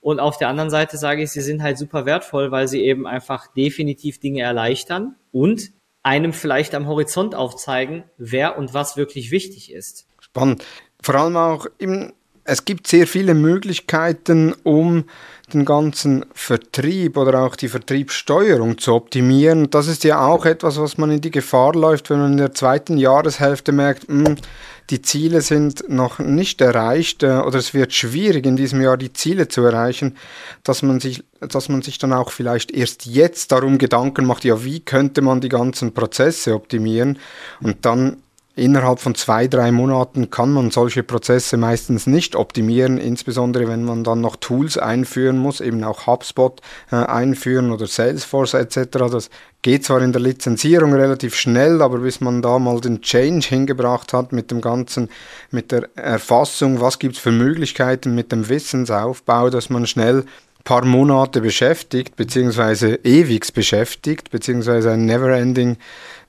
Und auf der anderen Seite sage ich, sie sind halt super wertvoll, weil sie eben einfach definitiv Dinge erleichtern und einem vielleicht am Horizont aufzeigen, wer und was wirklich wichtig ist. Spannend. Vor allem auch im es gibt sehr viele Möglichkeiten, um den ganzen Vertrieb oder auch die Vertriebssteuerung zu optimieren. Das ist ja auch etwas, was man in die Gefahr läuft, wenn man in der zweiten Jahreshälfte merkt, mh, hm, die Ziele sind noch nicht erreicht äh, oder es wird schwierig in diesem Jahr die Ziele zu erreichen, dass man sich, dass man sich dann auch vielleicht erst jetzt darum Gedanken macht, ja, wie könnte man die ganzen Prozesse optimieren und dann innerhalb von zwei, drei Monaten kann man solche Prozesse meistens nicht optimieren, insbesondere wenn man dann noch Tools einführen muss, eben auch HubSpot äh, einführen oder Salesforce etc. Das geht zwar in der Lizenzierung relativ schnell, aber bis man da mal den Change hingebracht hat mit dem ganzen, mit der Erfassung, was gibt es für Möglichkeiten mit dem Wissensaufbau, dass man schnell paar Monate beschäftigt, beziehungsweise ewig beschäftigt, beziehungsweise ein Neverending,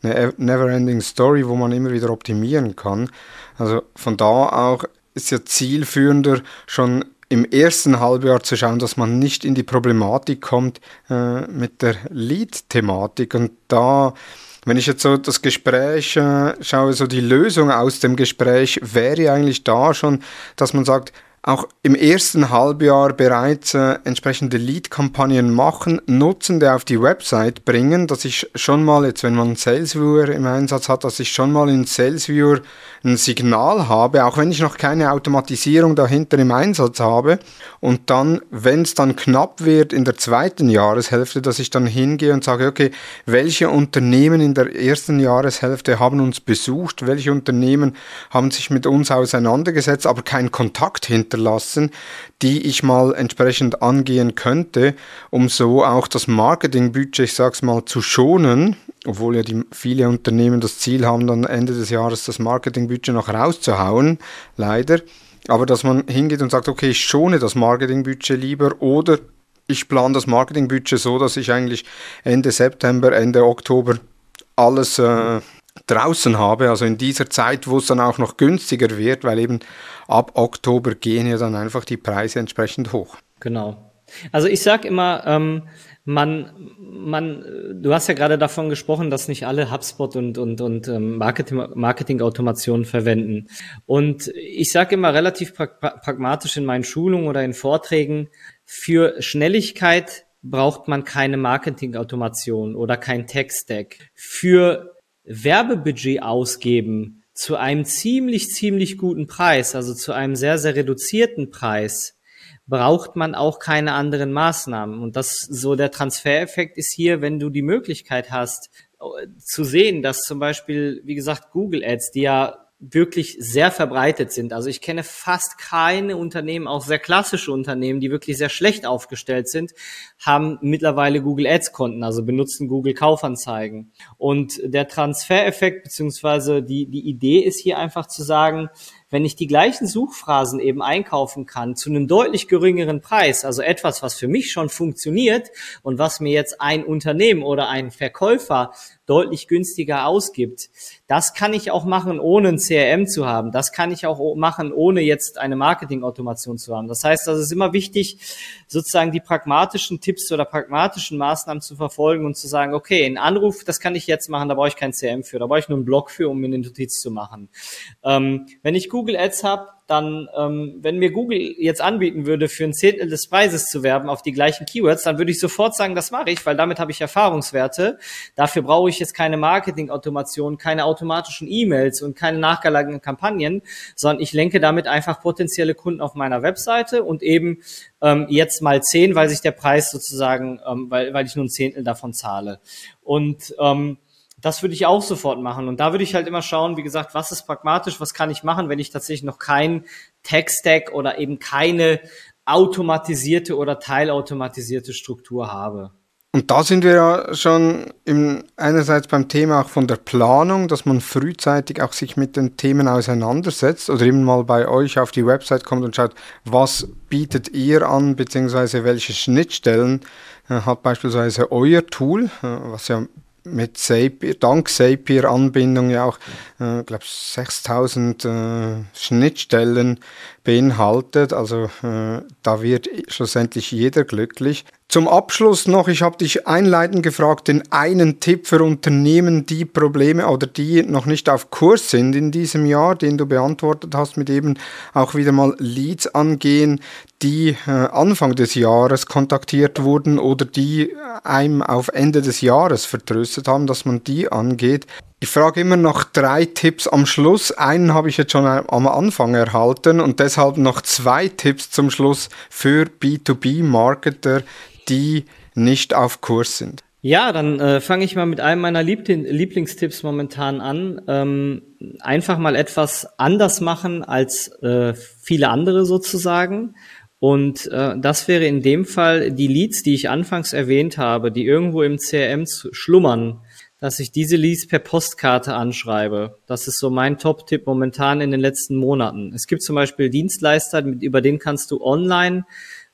eine Neverending Story, wo man immer wieder optimieren kann. Also von da auch ist ja zielführender, schon im ersten Halbjahr zu schauen, dass man nicht in die Problematik kommt äh, mit der Lead-Thematik. Und da, wenn ich jetzt so das Gespräch äh, schaue, so die Lösung aus dem Gespräch wäre eigentlich da schon, dass man sagt, auch im ersten Halbjahr bereits äh, entsprechende Lead-Kampagnen machen, Nutzende auf die Website bringen, dass ich schon mal, jetzt wenn man SalesViewer im Einsatz hat, dass ich schon mal in SalesViewer ein Signal habe, auch wenn ich noch keine Automatisierung dahinter im Einsatz habe. Und dann, wenn es dann knapp wird in der zweiten Jahreshälfte, dass ich dann hingehe und sage, okay, welche Unternehmen in der ersten Jahreshälfte haben uns besucht, welche Unternehmen haben sich mit uns auseinandergesetzt, aber keinen Kontakt hinterlassen, die ich mal entsprechend angehen könnte, um so auch das Marketingbudget, ich sag's mal, zu schonen obwohl ja die, viele Unternehmen das Ziel haben, dann Ende des Jahres das Marketingbudget noch rauszuhauen, leider. Aber dass man hingeht und sagt, okay, ich schone das Marketingbudget lieber oder ich plane das Marketingbudget so, dass ich eigentlich Ende September, Ende Oktober alles äh, draußen habe, also in dieser Zeit, wo es dann auch noch günstiger wird, weil eben ab Oktober gehen ja dann einfach die Preise entsprechend hoch. Genau. Also ich sage immer, ähm, man, man, du hast ja gerade davon gesprochen, dass nicht alle HubSpot und, und, und ähm, Marketing, Marketing-Automationen verwenden. Und ich sage immer relativ pragmatisch in meinen Schulungen oder in Vorträgen, für Schnelligkeit braucht man keine Marketing-Automation oder kein Tech-Stack. Für Werbebudget ausgeben zu einem ziemlich, ziemlich guten Preis, also zu einem sehr, sehr reduzierten Preis, braucht man auch keine anderen Maßnahmen. Und das so der Transfereffekt ist hier, wenn du die Möglichkeit hast, äh, zu sehen, dass zum Beispiel, wie gesagt, Google Ads, die ja wirklich sehr verbreitet sind. Also ich kenne fast keine Unternehmen, auch sehr klassische Unternehmen, die wirklich sehr schlecht aufgestellt sind, haben mittlerweile Google Ads Konten, also benutzen Google Kaufanzeigen. Und der Transfereffekt beziehungsweise die, die Idee ist hier einfach zu sagen, wenn ich die gleichen Suchphrasen eben einkaufen kann zu einem deutlich geringeren Preis, also etwas, was für mich schon funktioniert und was mir jetzt ein Unternehmen oder ein Verkäufer deutlich günstiger ausgibt. Das kann ich auch machen, ohne ein CRM zu haben. Das kann ich auch machen, ohne jetzt eine Marketing-Automation zu haben. Das heißt, das ist immer wichtig, sozusagen die pragmatischen Tipps oder pragmatischen Maßnahmen zu verfolgen und zu sagen, okay, ein Anruf, das kann ich jetzt machen, da brauche ich kein CRM für, da brauche ich nur einen Blog für, um mir eine Notiz zu machen. Ähm, wenn ich Google Ads habe, dann, ähm, wenn mir Google jetzt anbieten würde, für ein Zehntel des Preises zu werben auf die gleichen Keywords, dann würde ich sofort sagen, das mache ich, weil damit habe ich Erfahrungswerte. Dafür brauche ich jetzt keine Marketing-Automation, keine automatischen E-Mails und keine nachgelagerten Kampagnen, sondern ich lenke damit einfach potenzielle Kunden auf meiner Webseite und eben ähm, jetzt mal zehn, weil sich der Preis sozusagen, ähm, weil, weil ich nur ein Zehntel davon zahle. Und ähm, das würde ich auch sofort machen. Und da würde ich halt immer schauen, wie gesagt, was ist pragmatisch, was kann ich machen, wenn ich tatsächlich noch kein Tech-Stack oder eben keine automatisierte oder teilautomatisierte Struktur habe. Und da sind wir ja schon im, einerseits beim Thema auch von der Planung, dass man frühzeitig auch sich mit den Themen auseinandersetzt oder eben mal bei euch auf die Website kommt und schaut, was bietet ihr an, beziehungsweise welche Schnittstellen äh, hat beispielsweise euer Tool, äh, was ja mit Zapier, dank Zapier-Anbindung ja auch, äh, glaube 6000 äh, Schnittstellen beinhaltet. Also äh, da wird schlussendlich jeder glücklich. Zum Abschluss noch, ich habe dich einleitend gefragt, den einen Tipp für Unternehmen, die Probleme oder die noch nicht auf Kurs sind in diesem Jahr, den du beantwortet hast, mit eben auch wieder mal Leads angehen, die äh, Anfang des Jahres kontaktiert wurden oder die einem auf Ende des Jahres vertröstet haben, dass man die angeht. Ich frage immer noch drei Tipps am Schluss. Einen habe ich jetzt schon am Anfang erhalten und deshalb noch zwei Tipps zum Schluss für B2B-Marketer, die nicht auf Kurs sind. Ja, dann äh, fange ich mal mit einem meiner Liebling Lieblingstipps momentan an. Ähm, einfach mal etwas anders machen als äh, viele andere sozusagen. Und äh, das wäre in dem Fall die Leads, die ich anfangs erwähnt habe, die irgendwo im CRM schlummern, dass ich diese Leads per Postkarte anschreibe. Das ist so mein Top-Tipp momentan in den letzten Monaten. Es gibt zum Beispiel Dienstleister, über den kannst du online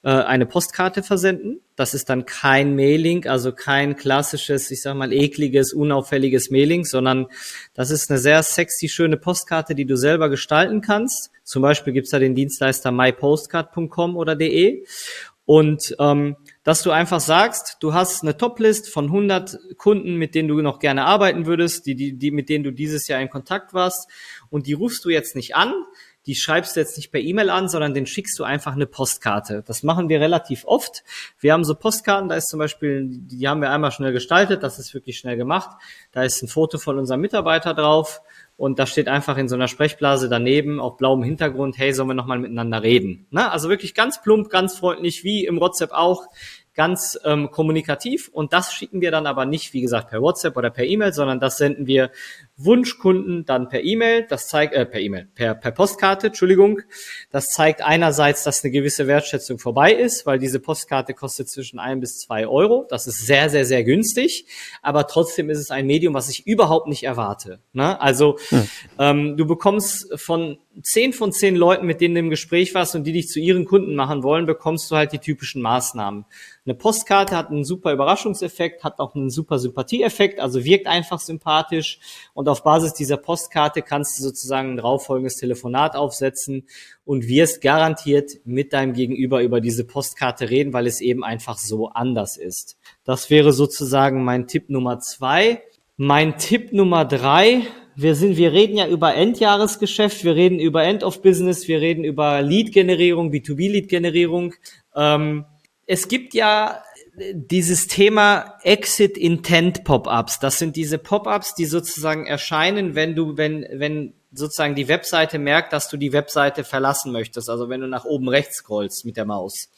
äh, eine Postkarte versenden. Das ist dann kein Mailing, also kein klassisches, ich sag mal, ekliges, unauffälliges Mailing, sondern das ist eine sehr sexy, schöne Postkarte, die du selber gestalten kannst. Zum Beispiel gibt's da den Dienstleister mypostcard.com oder de. Und ähm, dass du einfach sagst, du hast eine Toplist von 100 Kunden, mit denen du noch gerne arbeiten würdest, die, die, die, mit denen du dieses Jahr in Kontakt warst, und die rufst du jetzt nicht an, die schreibst du jetzt nicht per E-Mail an, sondern den schickst du einfach eine Postkarte. Das machen wir relativ oft. Wir haben so Postkarten, da ist zum Beispiel, die haben wir einmal schnell gestaltet, das ist wirklich schnell gemacht. Da ist ein Foto von unserem Mitarbeiter drauf und da steht einfach in so einer Sprechblase daneben auf blauem Hintergrund, hey, sollen wir nochmal miteinander reden? Na, also wirklich ganz plump, ganz freundlich, wie im WhatsApp auch ganz ähm, kommunikativ und das schicken wir dann aber nicht, wie gesagt, per WhatsApp oder per E-Mail, sondern das senden wir Wunschkunden dann per E-Mail. Das zeigt äh, per E-Mail, per, per Postkarte, Entschuldigung. Das zeigt einerseits, dass eine gewisse Wertschätzung vorbei ist, weil diese Postkarte kostet zwischen ein bis zwei Euro. Das ist sehr, sehr, sehr günstig, aber trotzdem ist es ein Medium, was ich überhaupt nicht erwarte. Ne? Also hm. ähm, du bekommst von zehn von zehn Leuten, mit denen du im Gespräch warst und die dich zu ihren Kunden machen wollen, bekommst du halt die typischen Maßnahmen. Eine Postkarte hat einen super Überraschungseffekt, hat auch einen super Sympathieeffekt, also wirkt einfach sympathisch und auf Basis dieser Postkarte kannst du sozusagen ein darauffolgendes Telefonat aufsetzen und wirst garantiert mit deinem Gegenüber über diese Postkarte reden, weil es eben einfach so anders ist. Das wäre sozusagen mein Tipp Nummer zwei. Mein Tipp Nummer drei wir sind, wir reden ja über Endjahresgeschäft, wir reden über End of Business, wir reden über Lead-Generierung, B2B-Lead-Generierung. Ähm, es gibt ja dieses Thema Exit Intent Pop-ups. Das sind diese Pop-ups, die sozusagen erscheinen, wenn du, wenn, wenn sozusagen die Webseite merkt, dass du die Webseite verlassen möchtest. Also wenn du nach oben rechts scrollst mit der Maus.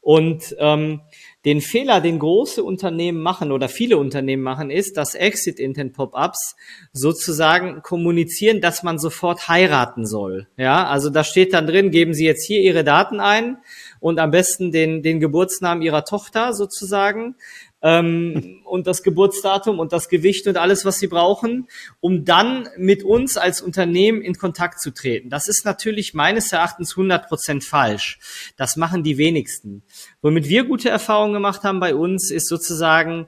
Und ähm, den Fehler, den große Unternehmen machen oder viele Unternehmen machen, ist, dass Exit-Intent-Pop-ups sozusagen kommunizieren, dass man sofort heiraten soll. Ja, also da steht dann drin, geben Sie jetzt hier Ihre Daten ein und am besten den, den Geburtsnamen Ihrer Tochter sozusagen ähm, und das Geburtsdatum und das Gewicht und alles, was sie brauchen, um dann mit uns als Unternehmen in Kontakt zu treten. Das ist natürlich meines Erachtens 100 Prozent falsch. Das machen die wenigsten. Womit wir gute Erfahrungen gemacht haben bei uns, ist sozusagen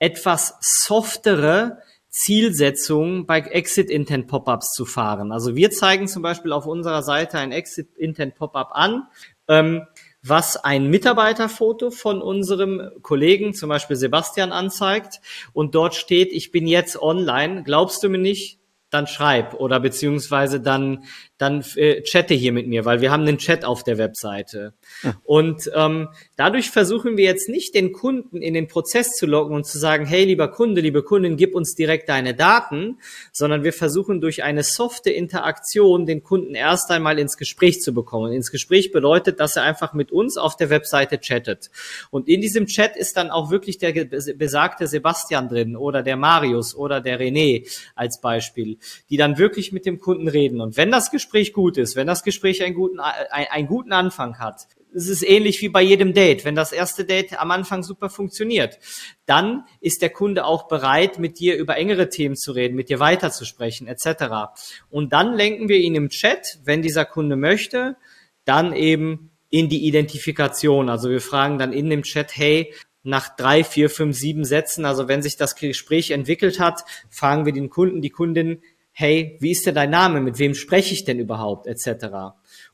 etwas softere Zielsetzung bei Exit Intent Pop-ups zu fahren. Also wir zeigen zum Beispiel auf unserer Seite ein Exit Intent Pop-up an. Ähm, was ein Mitarbeiterfoto von unserem Kollegen, zum Beispiel Sebastian, anzeigt. Und dort steht, ich bin jetzt online. Glaubst du mir nicht? Dann schreib oder beziehungsweise dann dann äh, chatte hier mit mir, weil wir haben einen Chat auf der Webseite. Ja. Und ähm, dadurch versuchen wir jetzt nicht den Kunden in den Prozess zu locken und zu sagen, hey lieber Kunde, liebe Kundin, gib uns direkt deine Daten, sondern wir versuchen durch eine softe Interaktion den Kunden erst einmal ins Gespräch zu bekommen. Ins Gespräch bedeutet, dass er einfach mit uns auf der Webseite chattet. Und in diesem Chat ist dann auch wirklich der besagte Sebastian drin oder der Marius oder der René als Beispiel, die dann wirklich mit dem Kunden reden. Und wenn das Gespräch gut ist, wenn das Gespräch einen guten, einen, einen guten Anfang hat, es ist ähnlich wie bei jedem Date. Wenn das erste Date am Anfang super funktioniert, dann ist der Kunde auch bereit, mit dir über engere Themen zu reden, mit dir weiterzusprechen, etc. Und dann lenken wir ihn im Chat, wenn dieser Kunde möchte, dann eben in die Identifikation. Also wir fragen dann in dem Chat, hey, nach drei, vier, fünf, sieben Sätzen, also wenn sich das Gespräch entwickelt hat, fragen wir den Kunden, die Kundin, hey, wie ist denn dein Name? Mit wem spreche ich denn überhaupt? Etc.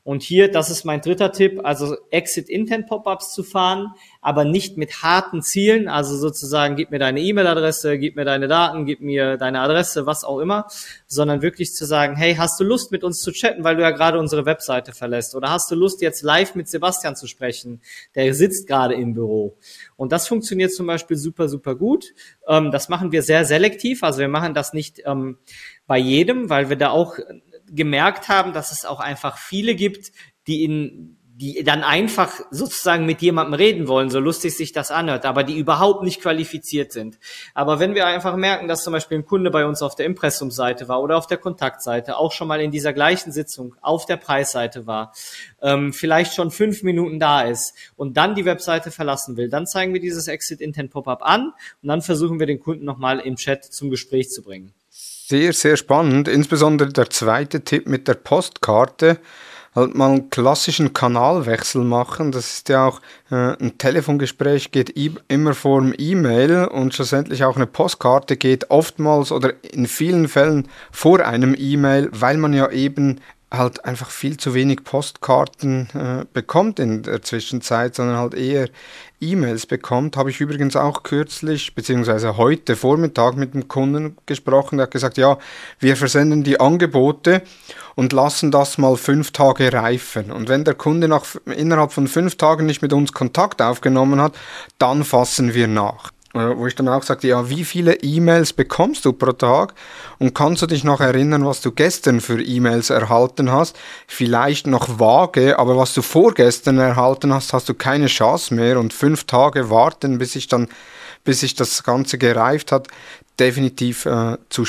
Und hier, das ist mein dritter Tipp, also Exit-Intent-Pop-ups zu fahren, aber nicht mit harten Zielen, also sozusagen, gib mir deine E-Mail-Adresse, gib mir deine Daten, gib mir deine Adresse, was auch immer, sondern wirklich zu sagen, hey, hast du Lust mit uns zu chatten, weil du ja gerade unsere Webseite verlässt? Oder hast du Lust jetzt live mit Sebastian zu sprechen? Der sitzt gerade im Büro. Und das funktioniert zum Beispiel super, super gut. Ähm, das machen wir sehr selektiv, also wir machen das nicht ähm, bei jedem, weil wir da auch gemerkt haben, dass es auch einfach viele gibt, die in die dann einfach sozusagen mit jemandem reden wollen, so lustig sich das anhört, aber die überhaupt nicht qualifiziert sind. Aber wenn wir einfach merken, dass zum Beispiel ein Kunde bei uns auf der Impressumseite war oder auf der Kontaktseite, auch schon mal in dieser gleichen Sitzung auf der Preisseite war, ähm, vielleicht schon fünf Minuten da ist und dann die Webseite verlassen will, dann zeigen wir dieses Exit Intent Pop-up an und dann versuchen wir den Kunden nochmal im Chat zum Gespräch zu bringen. Sehr, sehr spannend. Insbesondere der zweite Tipp mit der Postkarte halt mal einen klassischen Kanalwechsel machen. Das ist ja auch äh, ein Telefongespräch geht immer vor dem E-Mail und schlussendlich auch eine Postkarte geht oftmals oder in vielen Fällen vor einem E-Mail, weil man ja eben halt einfach viel zu wenig Postkarten äh, bekommt in der Zwischenzeit, sondern halt eher E-Mails bekommt. Habe ich übrigens auch kürzlich, beziehungsweise heute Vormittag mit einem Kunden gesprochen, der hat gesagt, ja, wir versenden die Angebote und lassen das mal fünf Tage reifen. Und wenn der Kunde nach, innerhalb von fünf Tagen nicht mit uns Kontakt aufgenommen hat, dann fassen wir nach. Äh, wo ich dann auch sagte, ja, wie viele E-Mails bekommst du pro Tag und kannst du dich noch erinnern, was du gestern für E-Mails erhalten hast? Vielleicht noch vage, aber was du vorgestern erhalten hast, hast du keine Chance mehr und fünf Tage warten, bis ich dann, bis sich das Ganze gereift hat, definitiv äh, zu,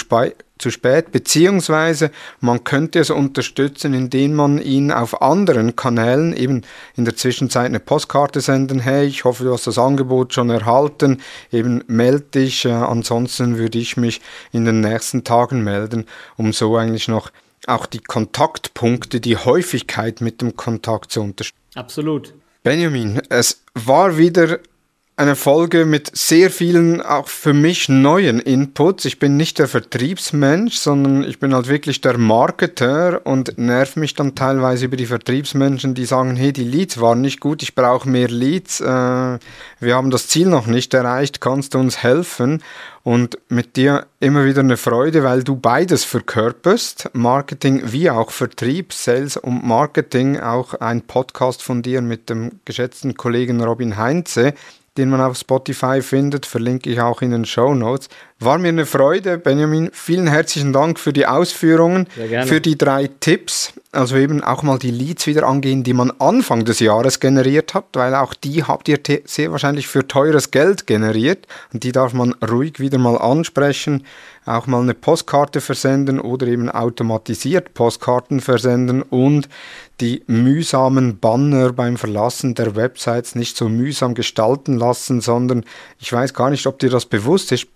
zu spät, beziehungsweise man könnte es unterstützen, indem man ihn auf anderen Kanälen, eben in der Zwischenzeit eine Postkarte senden, hey, ich hoffe, du hast das Angebot schon erhalten, eben melde dich, äh, ansonsten würde ich mich in den nächsten Tagen melden, um so eigentlich noch auch die Kontaktpunkte, die Häufigkeit mit dem Kontakt zu unterstützen. Absolut. Benjamin, es war wieder eine Folge mit sehr vielen, auch für mich neuen Inputs. Ich bin nicht der Vertriebsmensch, sondern ich bin halt wirklich der Marketer und nerv mich dann teilweise über die Vertriebsmenschen, die sagen, hey, die Leads waren nicht gut, ich brauche mehr Leads, äh, wir haben das Ziel noch nicht erreicht, kannst du uns helfen? Und mit dir immer wieder eine Freude, weil du beides verkörperst, Marketing wie auch Vertrieb, Sales und Marketing, auch ein Podcast von dir mit dem geschätzten Kollegen Robin Heinze den man auf Spotify findet, verlinke ich auch in den Show Notes. War mir eine Freude, Benjamin. Vielen herzlichen Dank für die Ausführungen, für die drei Tipps. Also eben auch mal die Leads wieder angehen, die man Anfang des Jahres generiert hat, weil auch die habt ihr sehr wahrscheinlich für teures Geld generiert und die darf man ruhig wieder mal ansprechen auch mal eine Postkarte versenden oder eben automatisiert Postkarten versenden und die mühsamen Banner beim Verlassen der Websites nicht so mühsam gestalten lassen, sondern ich weiß gar nicht, ob dir das bewusst ist,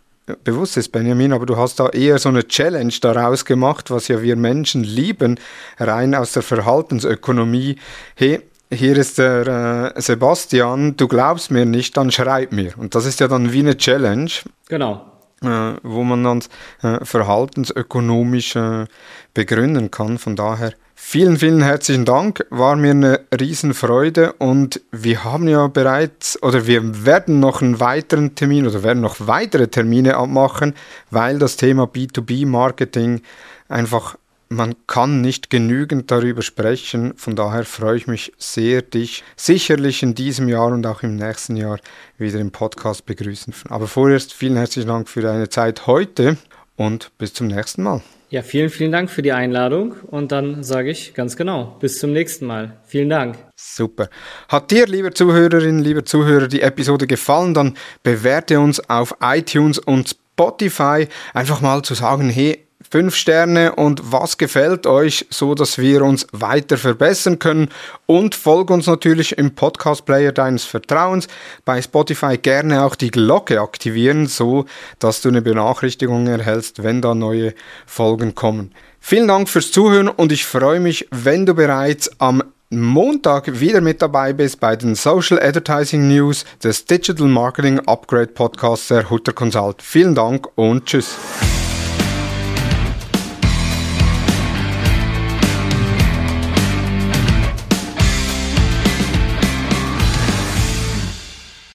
bewusst ist, Benjamin, aber du hast da eher so eine Challenge daraus gemacht, was ja wir Menschen lieben, rein aus der Verhaltensökonomie. Hey, hier ist der äh, Sebastian, du glaubst mir nicht, dann schreib mir. Und das ist ja dann wie eine Challenge. Genau äh, wo man dann äh, verhaltensökonomisch äh, begründen kann. Von daher vielen, vielen herzlichen Dank. War mir eine Riesenfreude und wir haben ja bereits oder wir werden noch einen weiteren Termin oder werden noch weitere Termine abmachen, weil das Thema B2B-Marketing einfach man kann nicht genügend darüber sprechen. Von daher freue ich mich sehr, dich sicherlich in diesem Jahr und auch im nächsten Jahr wieder im Podcast begrüßen. Aber vorerst vielen herzlichen Dank für deine Zeit heute und bis zum nächsten Mal. Ja, vielen, vielen Dank für die Einladung und dann sage ich ganz genau, bis zum nächsten Mal. Vielen Dank. Super. Hat dir, liebe Zuhörerinnen, liebe Zuhörer, die Episode gefallen, dann bewerte uns auf iTunes und Spotify. Einfach mal zu sagen, hey, fünf Sterne und was gefällt euch, so dass wir uns weiter verbessern können und folg uns natürlich im Podcast Player deines Vertrauens. Bei Spotify gerne auch die Glocke aktivieren, so dass du eine Benachrichtigung erhältst, wenn da neue Folgen kommen. Vielen Dank fürs Zuhören und ich freue mich, wenn du bereits am Montag wieder mit dabei bist bei den Social Advertising News des Digital Marketing Upgrade Podcasts der Hutter Consult. Vielen Dank und tschüss.